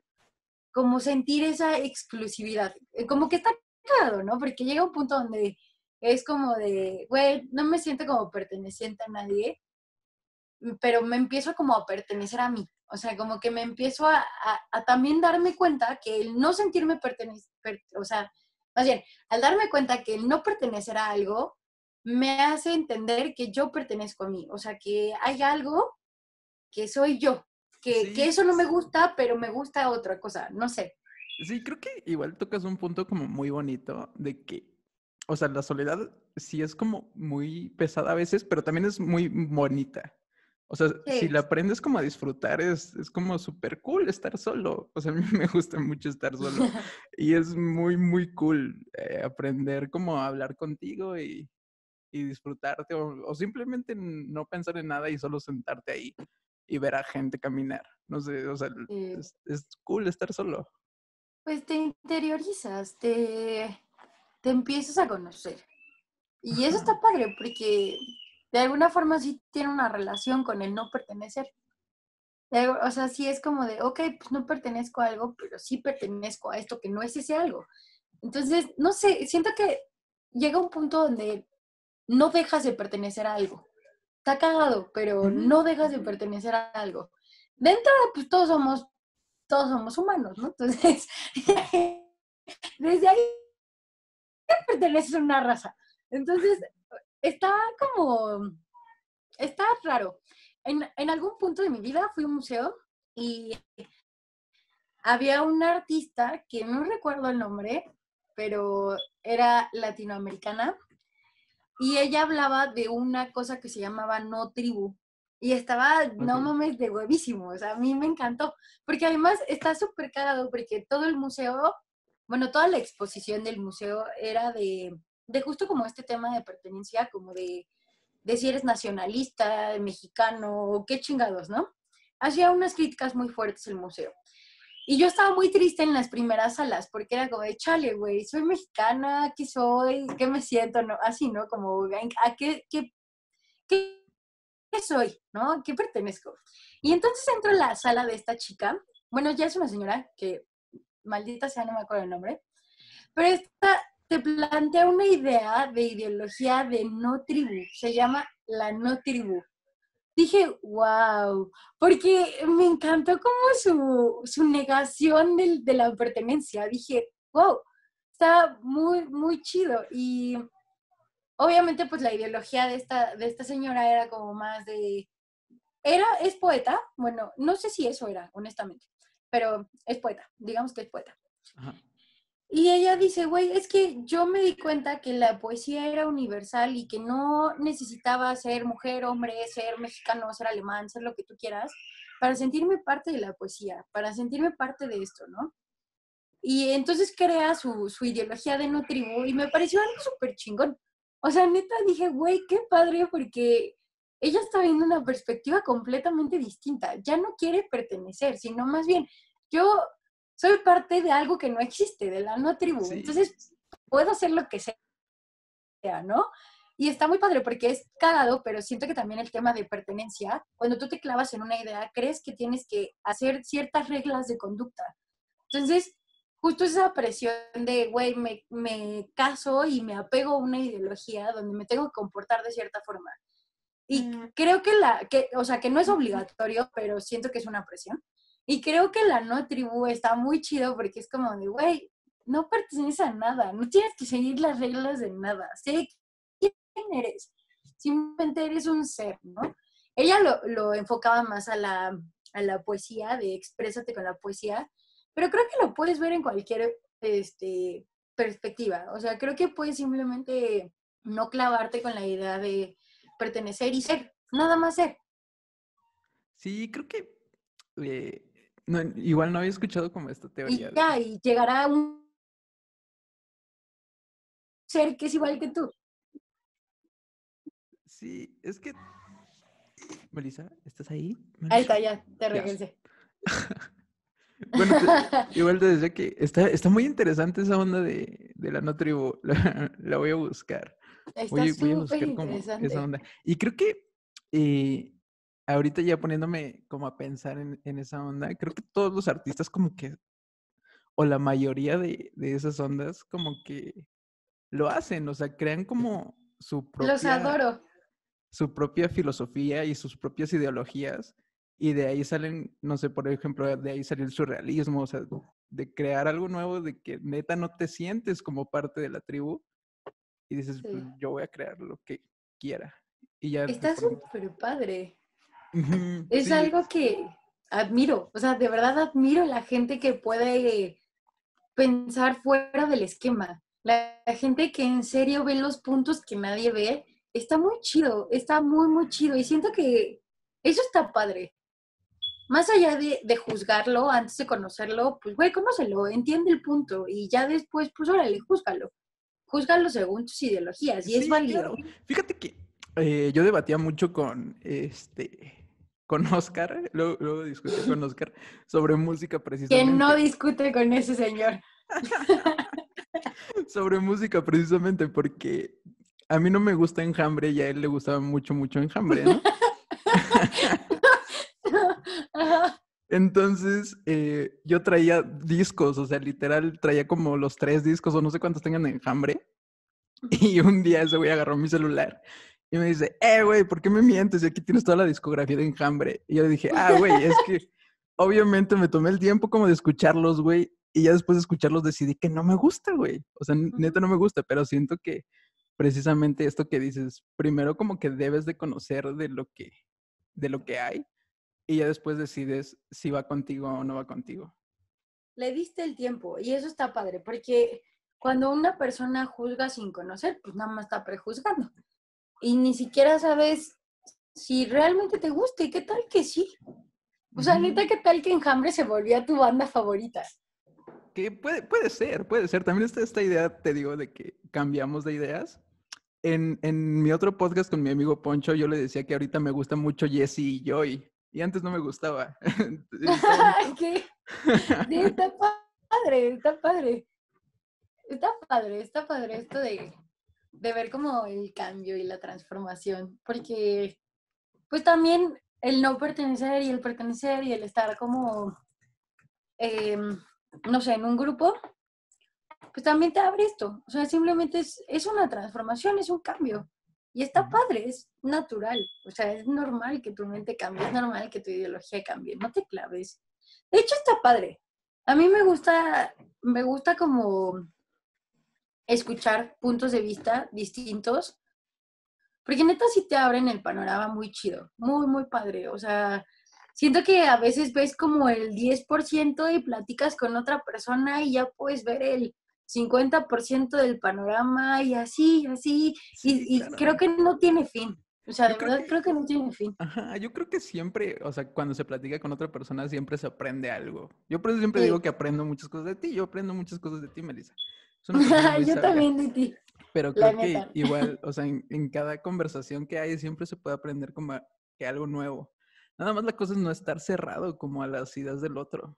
como sentir esa exclusividad, eh, como que está claro, ¿no? Porque llega un punto donde es como de, güey, no me siento como perteneciente a nadie, pero me empiezo como a pertenecer a mí. O sea, como que me empiezo a, también darme cuenta que el no sentirme pertenecer, o sea, más bien, al darme cuenta que el no pertenecer a algo me hace entender que yo pertenezco a mí. O sea, que hay algo que soy yo, que, que eso no me gusta, pero me gusta otra cosa, no sé. Sí, creo que igual tocas un punto como muy bonito de que o sea, la soledad sí es como muy pesada a veces, pero también es muy bonita. O sea, si la aprendes como a disfrutar, es, es como súper cool estar solo. O sea, a mí me gusta mucho estar solo. (laughs) y es muy, muy cool eh, aprender como a hablar contigo y, y disfrutarte. O, simplemente no pensar en nada y solo sentarte ahí y ver a gente caminar. No sé, o sea, es, es cool estar solo. Pues te interiorizas, te te empiezas a conocer. Y eso está padre porque de alguna forma sí tiene una relación con el no pertenecer. O sea, sí es como de, ok, pues no pertenezco a algo, pero sí pertenezco a esto que no es ese algo. Entonces, no sé, siento que llega un punto donde no dejas de pertenecer a algo. Está cagado, pero no dejas de pertenecer a algo. Dentro de, pues todos somos, todos somos humanos, ¿no? (laughs) Entonces, (laughs) desde ahí perteneces a una raza. Entonces, está como, está raro. En, en algún punto de mi vida fui a un museo y había una artista que no recuerdo el nombre, pero era latinoamericana y ella hablaba de una cosa que se llamaba no tribu. Y estaba, no mames, de huevísimo. O sea, a mí me encantó. Porque además está súper cagado porque todo el museo bueno, toda la exposición del museo era de, de justo como este tema de pertenencia, como de, de si eres nacionalista, mexicano, qué chingados, ¿no? Hacía unas críticas muy fuertes el museo. Y yo estaba muy triste en las primeras salas, porque era como de, chale, güey, soy mexicana, ¿qué soy? ¿Qué me siento? ¿No? Así, ¿no? Como, ¿a qué, qué, qué, qué soy? ¿No? ¿Qué pertenezco? Y entonces entro en la sala de esta chica, bueno, ya es una señora que maldita sea, no me acuerdo el nombre, pero esta te plantea una idea de ideología de no tribu, se llama la no tribu. Dije, wow, porque me encantó como su, negación de, de la pertenencia. Dije, wow, está muy, muy chido. Y obviamente pues la ideología de esta, de esta señora era como más de era, es poeta, bueno, no sé si eso era, honestamente, pero es poeta, digamos que es poeta. Y ella dice, güey, es que yo me di cuenta que la poesía era universal y que no necesitaba ser mujer, hombre, ser mexicano, ser alemán, ser lo que tú quieras, para sentirme parte de la poesía, para sentirme parte de esto, ¿no? Y entonces crea su, su ideología de no tribu y me pareció algo súper chingón. O sea, neta dije, güey, qué padre, porque ella está viendo una perspectiva completamente distinta. Ya no quiere pertenecer, sino más bien, yo soy parte de algo que no existe, de la no tribu. Entonces, puedo hacer lo que sea, ¿no? Y está muy padre porque es cagado, pero siento que también el tema de pertenencia, cuando tú te clavas en una idea, crees que tienes que hacer ciertas reglas de conducta. Entonces, justo esa presión de, güey, me, me, caso y me apego a una ideología donde me tengo que comportar de cierta forma. Y mm. creo que la, que, o sea, que no es obligatorio, pero siento que es una presión. Y creo que la no tribu está muy chido porque es como de, güey, no perteneces a nada, no tienes que seguir las reglas de nada, sé quién eres, simplemente eres un ser, ¿no? Ella lo, lo enfocaba más a la, a la poesía, de exprésate con la poesía, pero creo que lo puedes ver en cualquier este, perspectiva, o sea, creo que puedes simplemente no clavarte con la idea de pertenecer y ser, nada más ser. Sí, creo que eh, igual no había escuchado como esta teoría. Y ya, y llegará un ser que es igual que tú. Sí, es que. Melissa, ¿estás ahí? Ahí está, ya, te regresé. (laughs) bueno, (laughs) igual te decía que está, está muy interesante esa onda de, de la no tribu. (laughs) La, voy a buscar. Está voy, voy, a buscar como esa onda. Y creo que eh, ahorita ya poniéndome como a pensar en, esa onda, creo que todos los artistas como que, o la mayoría de, esas ondas, como que lo hacen, o sea, crean como su propia... Los adoro. Su propia filosofía y sus propias ideologías. Y de ahí salen, no sé, por ejemplo, de ahí sale el surrealismo, o sea, de crear algo nuevo, de que neta no te sientes como parte de la tribu. Y dices, pues yo voy a crear lo que quiera. Y ya Está súper padre es algo que admiro, o sea, de verdad admiro la gente que puede pensar fuera del esquema. La, gente que en serio ve los puntos que nadie ve, está muy chido, está muy, muy chido. Y siento que eso está padre. Más allá de, juzgarlo antes de conocerlo, pues güey, conócelo, entiende el punto y ya después, pues órale, júzgalo. Júzgalo según tus ideologías y es válido. Fíjate que eh, yo debatía mucho con este con Oscar, luego, luego discutí con Oscar sobre música precisamente. ¿Quién no discute con ese señor? (laughs) sobre música precisamente porque a mí no me gusta Enjambre y a él le gustaba mucho, mucho Enjambre, ¿no? (laughs) Entonces, eh, yo traía discos, o sea, literal, traía como los tres discos o no sé cuántos tengan Enjambre. Y un día ese güey agarró mi celular y me dice, eh, güey, ¿por qué me mientes? Y aquí tienes toda la discografía de Enjambre. Y yo le dije, ah, güey, es que obviamente me tomé el tiempo como de escucharlos, güey. Y ya después de escucharlos decidí que no me gusta, güey. O sea, neta no me gusta, pero siento que precisamente esto que dices, primero como que debes de conocer de lo que, de lo que hay y ya después decides si va contigo o no va contigo. Le diste el tiempo y eso está padre, porque cuando una persona juzga sin conocer, pues nada más está prejuzgando y ni siquiera sabes si realmente te gusta y qué tal que sí. O sea, neta, qué tal que Enjambre se volvía tu banda favorita. Que puede, puede ser, puede ser. También está esta idea, te digo, de que cambiamos de ideas. En, en mi otro podcast con mi amigo Poncho, yo le decía que ahorita me gusta mucho Jesse y Joy. Y antes no me gustaba. (laughs) ¿Qué? Sí, (laughs) está padre, está padre. Está padre, está padre esto de de ver como el cambio y la transformación, porque pues también el no pertenecer y el pertenecer y el estar como, em, no sé, en un grupo, pues también te abre esto. O sea, simplemente es, es una transformación, es un cambio. Y está padre, es natural. O sea, es normal que tu mente cambie, es normal que tu ideología cambie, no te claves. De hecho, está padre. A mí me gusta, me gusta como escuchar puntos de vista distintos, Porque neta sí te abren el panorama muy chido, muy, muy padre. O sea, siento que a veces ves como el 10% y platicas con otra persona y ya puedes ver el 50% del panorama y así, así. y, creo que no tiene fin. O sea, de verdad creo que no tiene fin. Ajá, yo creo que siempre, o sea, cuando se platica con otra persona siempre se aprende algo. Yo por eso siempre digo que aprendo muchas cosas de ti. Yo aprendo muchas cosas de ti, Melissa. (laughs) yo también de ti. Pero creo que igual, o sea, (laughs) en, cada conversación que hay siempre se puede aprender como que algo nuevo. Nada más la cosa es no estar cerrado como a las ideas del otro.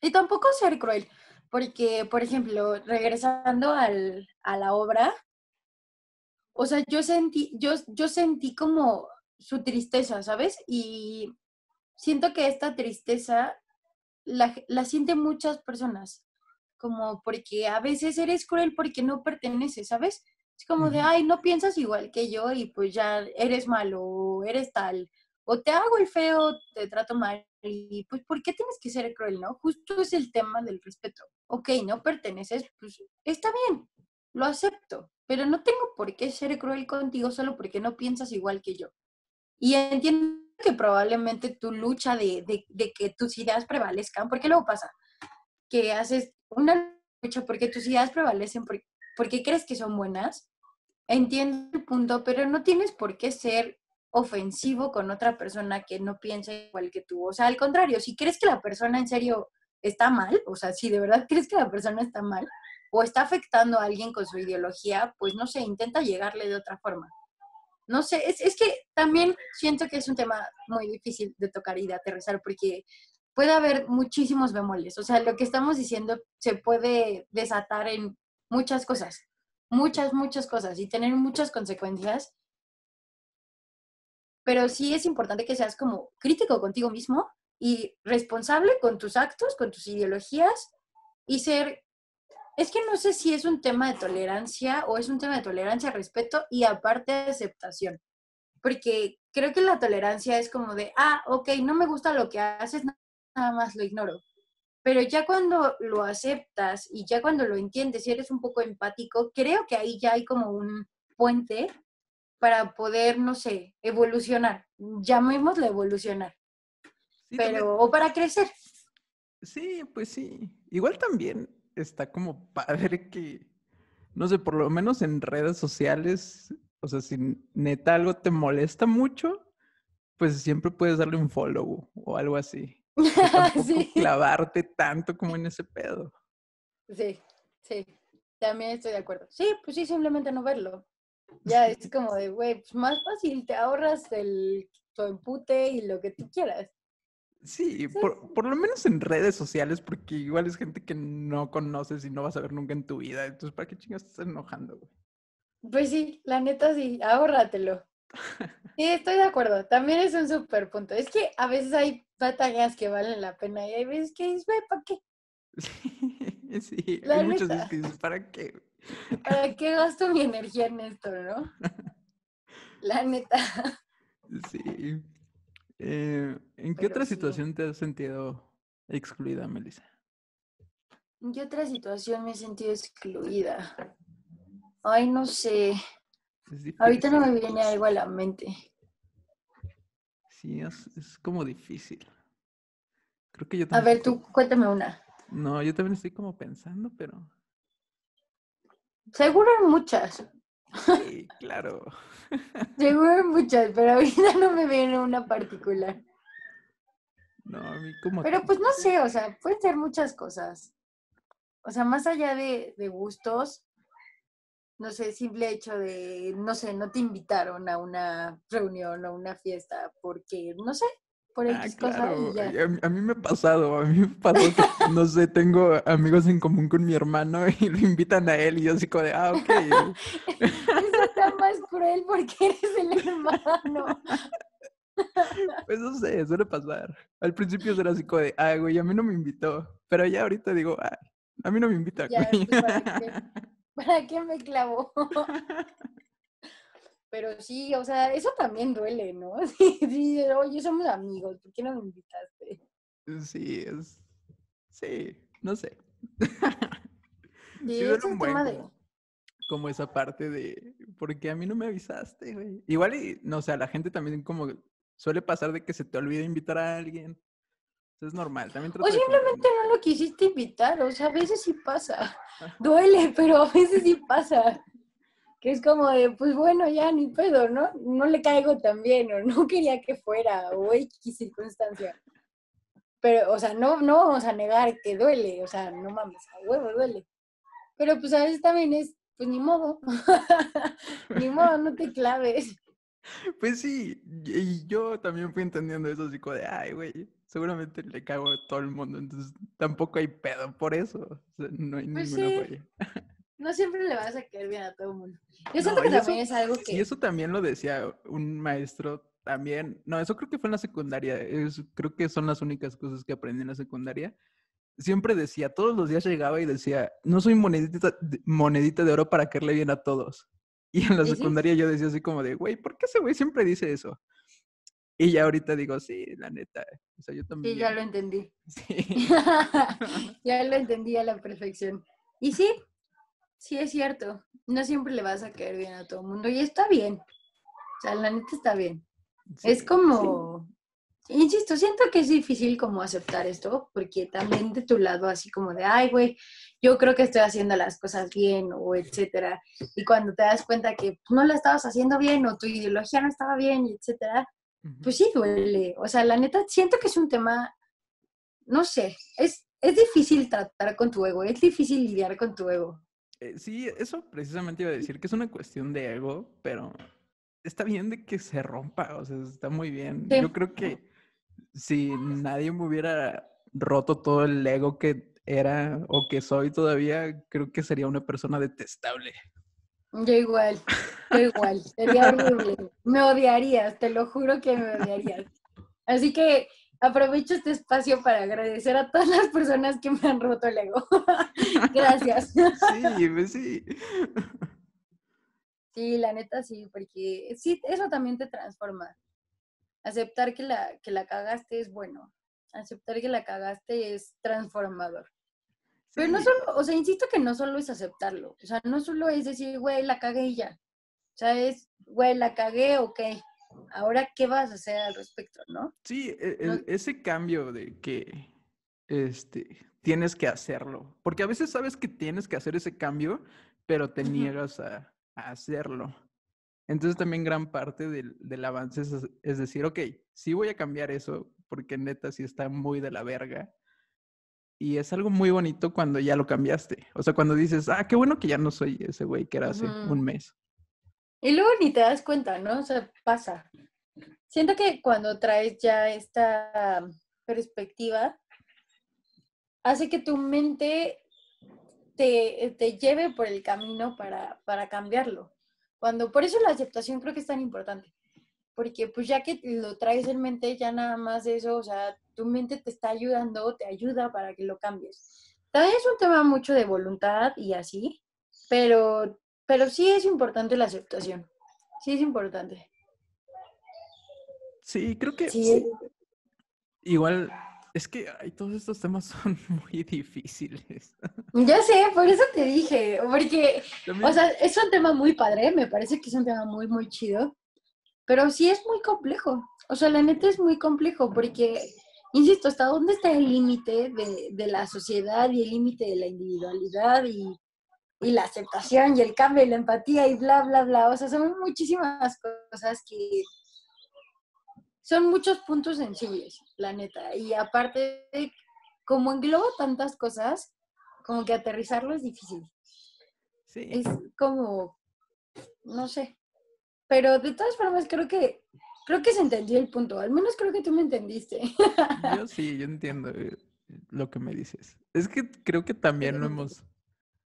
Y tampoco ser cruel, porque, por ejemplo, regresando al, a la obra, o sea, yo sentí, yo, yo sentí como su tristeza, ¿sabes? Y siento que esta tristeza la, la sienten muchas personas, como porque a veces eres cruel porque no perteneces, ¿sabes? Es como de, ay, no piensas igual que yo y pues ya eres malo, o eres tal, o te hago el feo, te trato mal, y pues, ¿por qué tienes que ser cruel, no? Justo es el tema del respeto. Ok, no perteneces, pues está bien, lo acepto, pero no tengo por qué ser cruel contigo solo porque no piensas igual que yo. Y entiendo que probablemente tu lucha de, que tus ideas prevalezcan, porque luego pasa que haces una lucha porque tus ideas prevalecen, porque, crees que son buenas, entiendo el punto, pero no tienes por qué ser ofensivo con otra persona que no piensa igual que tú. O sea, al contrario, si crees que la persona en serio está mal, o sea, si de verdad (laughs) crees que la persona está mal, o está afectando a alguien con su ideología, pues no sé, intenta llegarle de otra forma. No sé, es, es que también siento que es un tema muy difícil de tocar y de aterrizar porque puede haber muchísimos bemoles. O sea, lo que estamos diciendo se puede desatar en muchas cosas, muchas, muchas cosas y tener muchas consecuencias. Pero sí es importante que seas como crítico contigo mismo y responsable con tus actos, con tus ideologías y ser es que no sé si es un tema de tolerancia o es un tema de tolerancia, respeto y aparte aceptación. Porque creo que la tolerancia es como de, ah, ok, no me gusta lo que haces, nada más lo ignoro. Pero ya cuando lo aceptas y ya cuando lo entiendes y eres un poco empático, creo que ahí ya hay como un puente para poder, no sé, evolucionar. Llamémoslo evolucionar. Pero, o para crecer. Sí, pues sí. Igual también está como padre que, no sé, por lo menos en redes sociales, o sea, si neta algo te molesta mucho, pues siempre puedes darle un follow o algo así. (laughs) sí. clavarte tanto como en ese pedo. Sí, sí, también estoy de acuerdo. Sí, pues sí, simplemente no verlo. Ya es como de, güey, pues más fácil, te ahorras el tu empute y lo que tú quieras. Sí, Por, por, lo menos en redes sociales, porque igual es gente que no conoces y no vas a ver nunca en tu vida. Entonces, ¿para qué chingas estás enojando, güey? Pues sí, la neta sí, ahórratelo. (laughs) Sí, estoy de acuerdo. También es un súper punto. Es que a veces hay batallas que valen la pena y hay veces que dices, güey, (laughs) ¿para qué? Sí, hay muchos que dices, ¿para qué? ¿Para qué gasto mi energía en esto, no? (laughs) La neta. Sí. Eh, ¿En qué otra situación te has sentido excluida, Melissa? ¿En qué otra situación me he sentido excluida? Ay, no sé. Ahorita no me viene algo a la mente. Sí, es, como difícil. Creo que yo también. A ver, tú cuéntame una. No, yo también estoy como pensando, pero. Seguro hay muchas. Sí, (laughs) claro. Seguro hay muchas, pero (laughs) ahorita no me viene una particular. No, a mí como. Pero pues no sé, o sea, pueden ser muchas cosas. O sea, más allá de, de gustos, no sé, simple hecho de, no sé, no te invitaron a una reunión o una fiesta porque, no sé, por ah, X claro. cosa A, mí me ha pasado, a mí me pasó que, no sé, tengo amigos en común con mi hermano (laughs) y lo invitan a él y yo así como de, ah, ok. (laughs) Eso está más cruel porque eres el hermano. (laughs) Pues no sé, suele pasar. Al principio era así como de, ah, güey, a mí no me invitó. Pero ya ahorita digo, ah, a mí no me invita, ya, güey. (laughs) ¿Para qué me clavó? (laughs) Pero sí, o sea, eso también duele, ¿no? (laughs) Sí, sí, oye, somos amigos, ¿por qué no me invitaste? Sí, es. Sí, no sé. Sí, es un tema de. como esa parte de, porque a mí no me avisaste, güey. Igual, y, no sé, a la gente también como suele pasar de que se te olvida invitar a alguien. Es normal. También o simplemente no lo quisiste invitar, o sea, a veces sí pasa. (laughs) Duele, pero a veces sí pasa. Que es como de, pues bueno, ya ni pedo, ¿no? No le caigo tan bien, o no (laughs) quería que fuera, o X circunstancia. Pero, o sea, no, no vamos a negar que duele, o sea, no mames, a huevo duele. Pero pues a veces también es, pues ni modo, (laughs) ni modo, no te claves. Pues sí, y yo también fui entendiendo eso, así como de, ay, güey, seguramente le cago a todo el mundo, entonces tampoco hay pedo por eso, no hay pues ninguna No siempre le vas a caer bien a todo el mundo. Yo siento que también es algo que... Y eso también lo decía un maestro también, no, eso creo que fue en la secundaria, es, creo que son las únicas cosas que aprendí en la secundaria, siempre decía, todos los días llegaba y decía, no soy monedita, monedita de oro para caerle bien a todos. Y en la secundaria yo decía así como de, güey, ¿por qué ese güey siempre dice eso? Y ya ahorita digo, sí, la neta. O sea, yo también. Sí, ya lo entendí. (laughs) Sí. (laughs) ya lo (laughs) entendí a la perfección. Y sí, sí es cierto. No siempre le vas a caer bien a todo el mundo. Y está bien. O sea, la neta está bien. es como, Insisto, siento que es difícil como aceptar esto, porque también de tu lado, así como de, ay, güey, yo creo que estoy haciendo las cosas bien, o etcétera. Y cuando te das cuenta que no la estabas haciendo bien, o tu ideología no estaba bien, etcétera, pues sí duele. O sea, la neta, siento que es un tema, no sé, es, es difícil tratar con tu ego, es difícil lidiar con tu ego. Eh, sí, eso precisamente iba a decir que es una cuestión de ego, pero está bien de que se rompa, o sea, está muy bien. Yo creo que si nadie me hubiera roto todo el ego que era o que soy todavía, creo que sería una persona detestable. Yo igual, yo igual, sería horrible. Me odiarías, te lo juro que me odiarías. Así que aprovecho este espacio para agradecer a todas las personas que me han roto el ego. (laughs) Gracias. Sí, pues sí. Sí, la neta sí, porque sí, eso también te transforma aceptar que la, que la cagaste es bueno. Aceptar que la cagaste es transformador. Pero no solo, o sea, insisto que no solo es aceptarlo. O sea, no solo es decir, güey, la cagué y ya. O sea, es, güey, la cagué, ok. Ahora, ¿qué vas a hacer al respecto, no? Sí, e, e, ese cambio de que este, tienes que hacerlo. Porque a veces sabes que tienes que hacer ese cambio, pero te niegas a, a hacerlo. Entonces también gran parte del, del avance es, decir, ok, sí voy a cambiar eso porque neta sí está muy de la verga. Y es algo muy bonito cuando ya lo cambiaste. O sea, cuando dices, ah, qué bueno que ya no soy ese güey que era hace un mes. Y luego ni te das cuenta, ¿no? O sea, pasa. Siento que cuando traes ya esta perspectiva, hace que tu mente te, te lleve por el camino para, para cambiarlo. Cuando, por eso la aceptación creo que es tan importante, porque pues ya que lo traes en mente, ya nada más eso, o sea, tu mente te está ayudando, te ayuda para que lo cambies. También es un tema mucho de voluntad y así, pero, pero sí es importante la aceptación, sí es importante. Sí, creo que sí. igual es que ay, todos estos temas son (laughs) muy difíciles. Ya sé, por eso te dije, porque, o sea, es un tema muy padre, me parece que es un tema muy, muy chido, pero sí es muy complejo. O sea, la neta es muy complejo porque, insisto, ¿hasta dónde está el límite de, de, la sociedad y el límite de la individualidad y, y la aceptación y el cambio y la empatía y bla, bla, bla? O sea, son muchísimas cosas que son muchos puntos sensibles, la neta. Y aparte, como englobo tantas cosas, como que aterrizarlo es difícil. Sí. Es como, no sé. Pero de todas formas, creo que, creo que se entendió el punto. Al menos creo que tú me entendiste. Yo sí, yo entiendo eh, lo que me dices. Es que creo que también lo hemos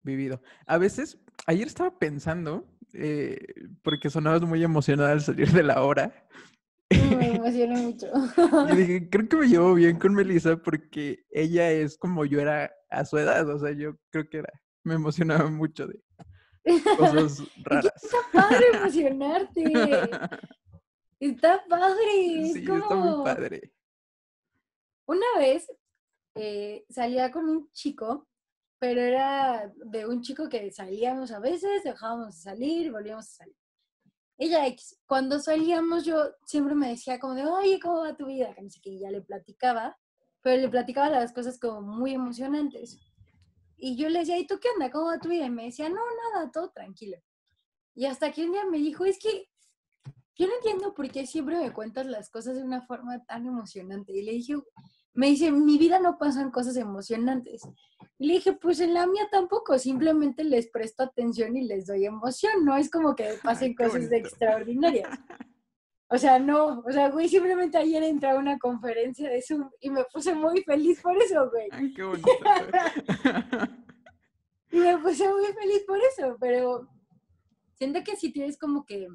vivido. A veces, ayer estaba pensando, eh, porque sonabas muy emocionada al salir de la hora, (laughs) me emociona mucho. (laughs) Yo dije, creo que me llevo bien con Melissa porque ella es como yo era a su edad. O sea, yo creo que era, me emocionaba mucho de cosas (laughs) raras. Está padre emocionarte. Está padre. sí, está muy padre. Una vez eh, salía con un chico pero era de un chico que salíamos a veces, dejábamos de salir, volvíamos a salir. Ella, cuando salíamos, yo siempre me decía como de, oye, ¿cómo va tu vida? Que no sé qué, ya le platicaba, pero le platicaba las cosas como muy emocionantes. Y yo le decía, ¿y tú qué onda? ¿Cómo va tu vida? Y me decía, no, nada, todo tranquilo. Y hasta que un día me dijo, es que yo no entiendo por qué siempre me cuentas las cosas de una forma tan emocionante. Y le dije, me dice, mi vida no pasan cosas emocionantes. Y le dije, pues en la mía tampoco, simplemente les presto atención y les doy emoción, no es como que pasen cosas extraordinarias. O sea, no, o sea, güey, simplemente ayer entré a una conferencia de Zoom y me puse muy feliz por eso, güey. Ay, qué bonito. (laughs) y me puse muy feliz por eso, pero siento que sí tienes como que,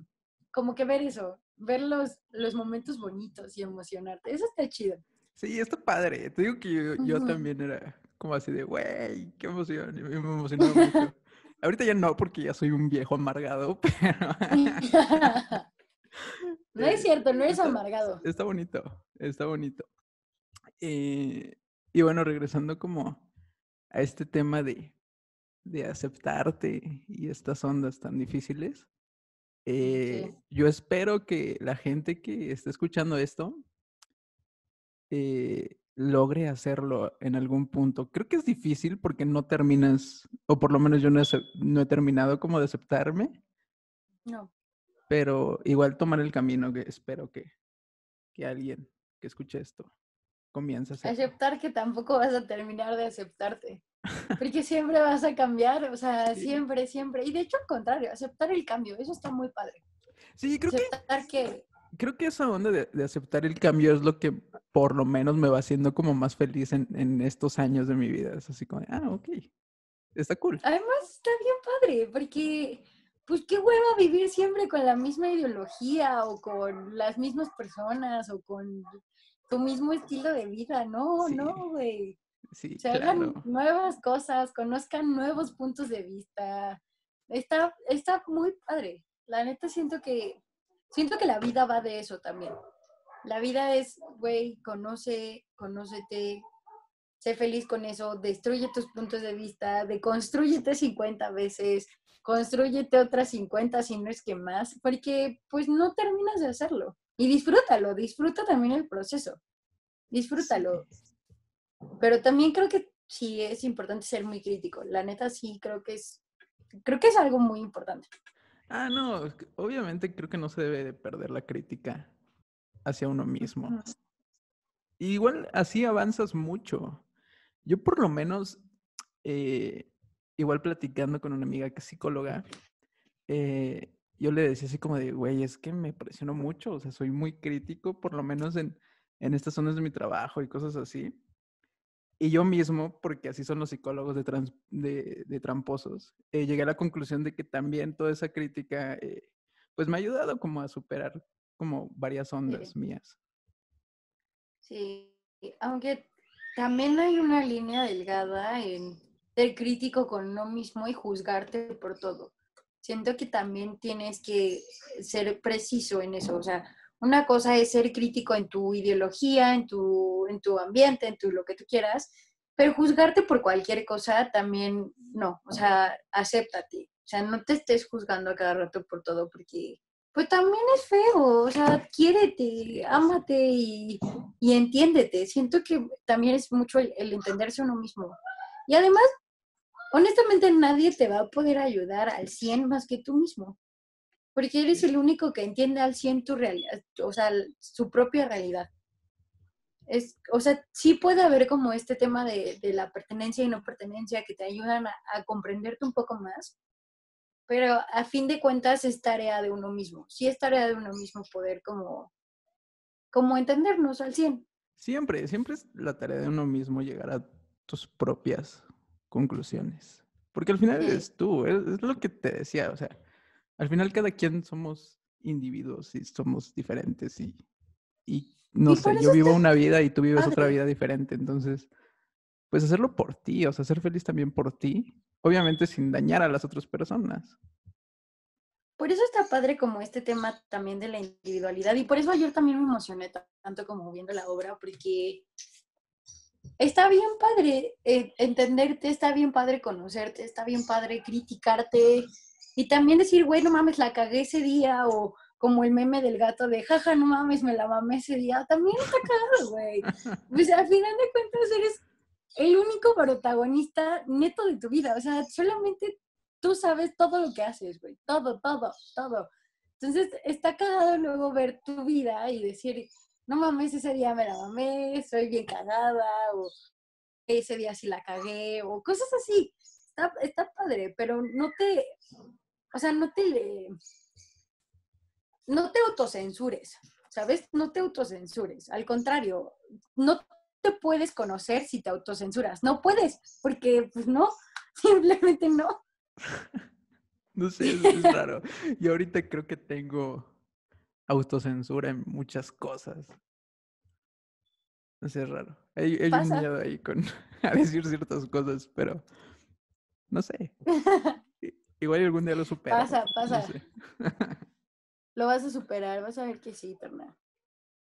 como que ver eso, ver los, los momentos bonitos y emocionarte. Eso está chido. Sí, está padre. Te digo que yo, también era como así de, güey, qué emoción. Y me emocionaba mucho. Ahorita ya no, porque ya soy un viejo amargado, (laughs) pero... (laughs) no es cierto, no eres amargado. Está bonito, está bonito. Eh, y bueno, regresando como a este tema de, de aceptarte y estas ondas tan difíciles, eh, yo espero que la gente que esté escuchando esto eh, logre hacerlo en algún punto. Creo que es difícil porque no terminas, o por lo menos yo no he, terminado como de aceptarme. No. Pero igual tomar el camino que espero que, que alguien que escuche esto comience a hacer. Aceptar que tampoco vas a terminar de aceptarte. (laughs) Porque siempre vas a cambiar, o sea, siempre, siempre. Y de hecho, al contrario, aceptar el cambio, eso está muy padre. Sí, creo aceptar que creo que esa onda de, aceptar el cambio es lo que por lo menos me va haciendo como más feliz en, estos años de mi vida. Es así como, ah, ok, está cool. Además está bien padre, porque pues qué hueva vivir siempre con la misma ideología o con las mismas personas o con tu mismo estilo de vida. No, no, güey. Sí, Se hagan nuevas cosas, conozcan nuevos puntos de vista. Está, está muy padre. La neta siento que siento que la vida va de eso también. La vida es, güey, conoce, conócete, sé feliz con eso, destruye tus puntos de vista, deconstrúyete 50 veces, construyete otras 50 si no es que más, porque pues no terminas de hacerlo. Y disfrútalo, disfruta también el proceso, disfrútalo. Pero también creo que sí es importante ser muy crítico. La neta sí creo que es, creo que es algo muy importante. Ah, no, obviamente creo que no se debe de perder la crítica hacia uno mismo. Igual así avanzas mucho. Yo por lo menos, eh, igual platicando con una amiga que es psicóloga, eh, yo le decía así como de, güey, es que me presionó mucho, o sea, soy muy crítico, por lo menos en, en estas zonas de mi trabajo y cosas así. Y yo mismo, porque así son los psicólogos de, de, tramposos, eh, llegué a la conclusión de que también toda esa crítica, eh, pues me ha ayudado como a superar como varias ondas mías. Sí, aunque también hay una línea delgada en ser crítico con uno mismo y juzgarte por todo. Siento que también tienes que ser preciso en eso, o sea, una cosa es ser crítico en tu ideología, en tu, en tu ambiente, en tu lo que tú quieras, pero juzgarte por cualquier cosa también no, o sea, acéptate. O sea, no te estés juzgando a cada rato por todo porque pues también es feo, o sea, quiérete, ámate y, y entiéndete. Siento que también es mucho el, el entenderse uno mismo. Y además, honestamente, nadie te va a poder ayudar al 100 más que tú mismo porque eres el único que entiende al 100 tu realidad, o sea, su propia realidad. Es, o sea, sí puede haber como este tema de, la pertenencia y no pertenencia que te ayudan a, comprenderte un poco más, pero a fin de cuentas es tarea de uno mismo. Sí es tarea de uno mismo poder como, como entendernos al 100. Siempre, siempre es la tarea de uno mismo llegar a tus propias conclusiones. Porque al final eres tú, es, lo que te decía, o sea, al final cada quien somos individuos y somos diferentes y, y no sé, yo vivo una vida y tú vives otra vida diferente, entonces, pues hacerlo por ti, o sea, ser feliz también por ti, obviamente sin dañar a las otras personas. Por eso está padre como este tema también de la individualidad y por eso ayer también me emocioné tanto como viendo la obra, porque está bien padre eh, entenderte, está bien padre conocerte, está bien padre criticarte y también decir, güey, no mames, la cagué ese día o como el meme del gato de, jaja, no mames, me la mamé ese día, también está cagado, güey. (laughs) Pues al final de cuentas eres el único protagonista neto de tu vida, o sea, solamente tú sabes todo lo que haces, güey, todo, todo, todo. Entonces está cagado luego ver tu vida y decir, no mames, ese día me la mamé, soy bien cagada, o ese día sí la cagué, o cosas así. Está, está padre, pero no te, o sea, no te, no te autocensures, ¿sabes? No te autocensures. Al contrario, no te puedes conocer si te autocensuras. No puedes, porque pues no, (laughs) simplemente no. (laughs) no sé, es, raro. Y ahorita creo que tengo autocensura en muchas cosas. No sé, es raro. Hay, un miedo ahí con (laughs) a decir ciertas cosas, pero no sé. (laughs) Igual algún día lo supero. Pasa, pasa. lo vas a superar, vas a ver que sí, Terna.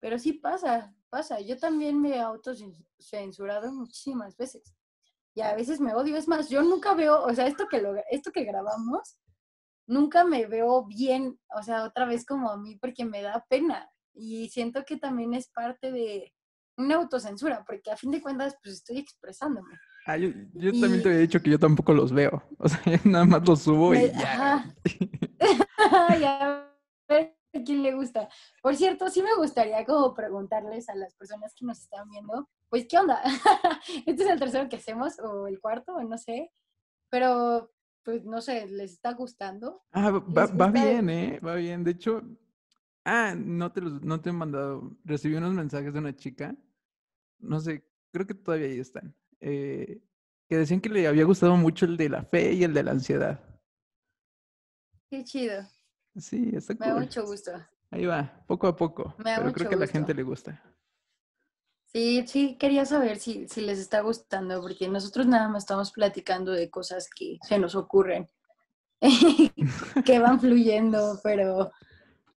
Pero sí pasa, pasa. Yo también me he autocensurado muchísimas veces. Y a veces me odio. Es más, yo nunca veo, o sea, esto que, lo, esto que grabamos, nunca me veo bien, o sea, otra vez como a mí, porque me da pena. Y siento que también es parte de una autocensura, porque a fin de cuentas, pues estoy expresándome. Ah, yo, también te había dicho que yo tampoco los veo. (laughs) O sea, nada más los subo y ya. (laughs) ya a quién le gusta. Por cierto, sí me gustaría como preguntarles a las personas que nos están viendo, pues, ¿qué onda? (laughs) ¿Este es el tercero que hacemos o el cuarto o no sé? Pero, pues, no sé, ¿les está gustando? Ah, va, bien, ¿eh? Va bien. De hecho, ah, no te, los, no te he mandado, recibí unos mensajes de una chica, no sé, creo que todavía ahí están, eh, que decían que le había gustado mucho el de la fe y el de la ansiedad. Qué chido. Sí, está Me da mucho gusto. Ahí va, poco a poco. pero creo que a la gente le gusta. Sí, sí, quería saber si, si les está gustando, porque nosotros nada más estamos platicando de cosas que se nos ocurren, (laughs) que van fluyendo, pero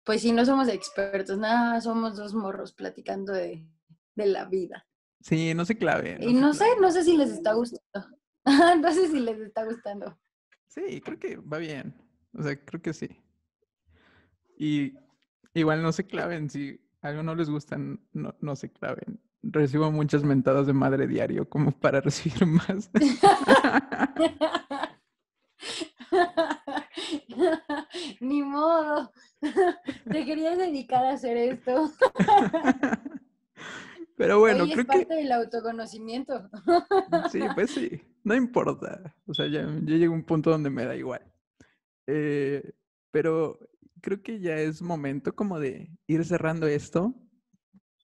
pues sí, no somos expertos, nada, somos dos morros platicando de, de la vida. Sí, no se clave. y no sé, no sé si les está gustando. (laughs) no sé si les está gustando. Sí, creo que va bien. O sea, creo que sí. Y igual no se claven, si algo no les gusta, no, no se claven. Recibo muchas mentadas de madre diario como para (laughs) recibir más. (laughs) Ni modo. (laughs) Te querías dedicar a hacer esto. Pero bueno, creo es parte del autoconocimiento. Sí, pues sí, no importa. O sea, ya, ya llego a un punto donde me da igual. Eh, pero creo que ya es momento como de ir cerrando esto.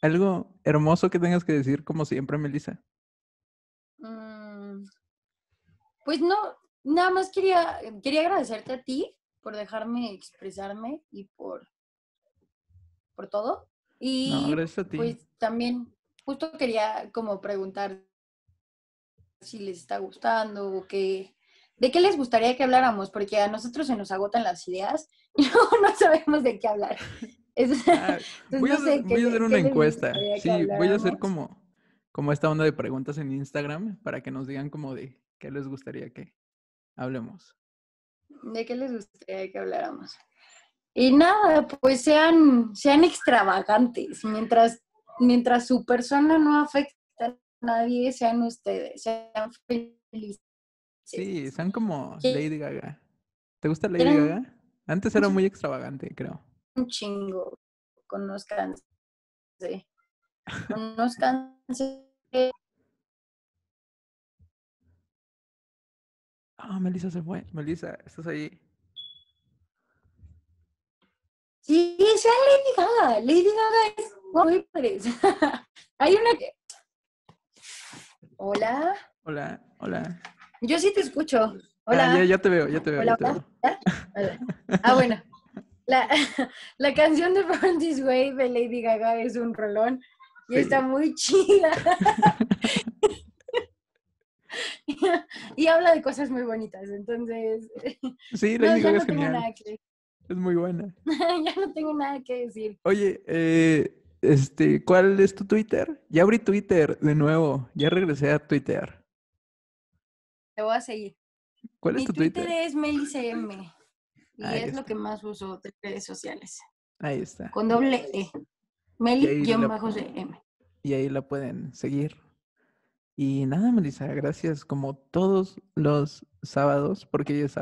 Algo hermoso que tengas que decir, como siempre, Melissa. Mm, pues no, nada más quería, quería agradecerte a ti por dejarme expresarme y por, por todo. Y no, gracias a ti. pues también justo quería como preguntar si les está gustando o qué, de qué les gustaría que habláramos, porque a nosotros se nos agotan las ideas (laughs) y no, sabemos de qué hablar. (laughs) Ah, (laughs) voy, a, hacer una encuesta. Sí, voy a hacer como, como esta onda de preguntas en Instagram para que nos digan como de qué les gustaría que hablemos. ¿De qué les gustaría que habláramos? Y nada, pues sean, sean extravagantes. Mientras, mientras su persona no afecta a nadie, sean ustedes, sean felices. Sí, sean como Lady Gaga. ¿Te gusta Lady Gaga? Antes era muy extravagante, creo. Un chingo. Conozcanse. Conozcanse. Ah, Melissa se fue. Melissa, ¿estás ahí? Sí, sea Lady Gaga. Lady Gaga es muy padre. (laughs) Hay una que... Hola. Hola, hola. Yo sí te escucho. Ah, Hola. ya, te veo, ya te veo. Hola, Ah, bueno. La, (laughs) la, canción de Born This Way de Lady Gaga es un rolón y está muy chida. (laughs) y habla de cosas muy bonitas, entonces. (laughs) Sí, Lady Gaga es genial. Es muy buena. ya no tengo nada que decir. Oye, eh, Este, ¿cuál es tu Twitter? Ya abrí Twitter de nuevo. Ya regresé a Twitter. Te voy a seguir. ¿Cuál es Mi tu Twitter, Twitter? es melicm. Y Ahí es está. lo que más uso de redes sociales. Ahí está. Con doble E. Meli-CM. Y ahí la pueden seguir. Y nada, Melissa, gracias como todos los sábados, porque ya es sábado.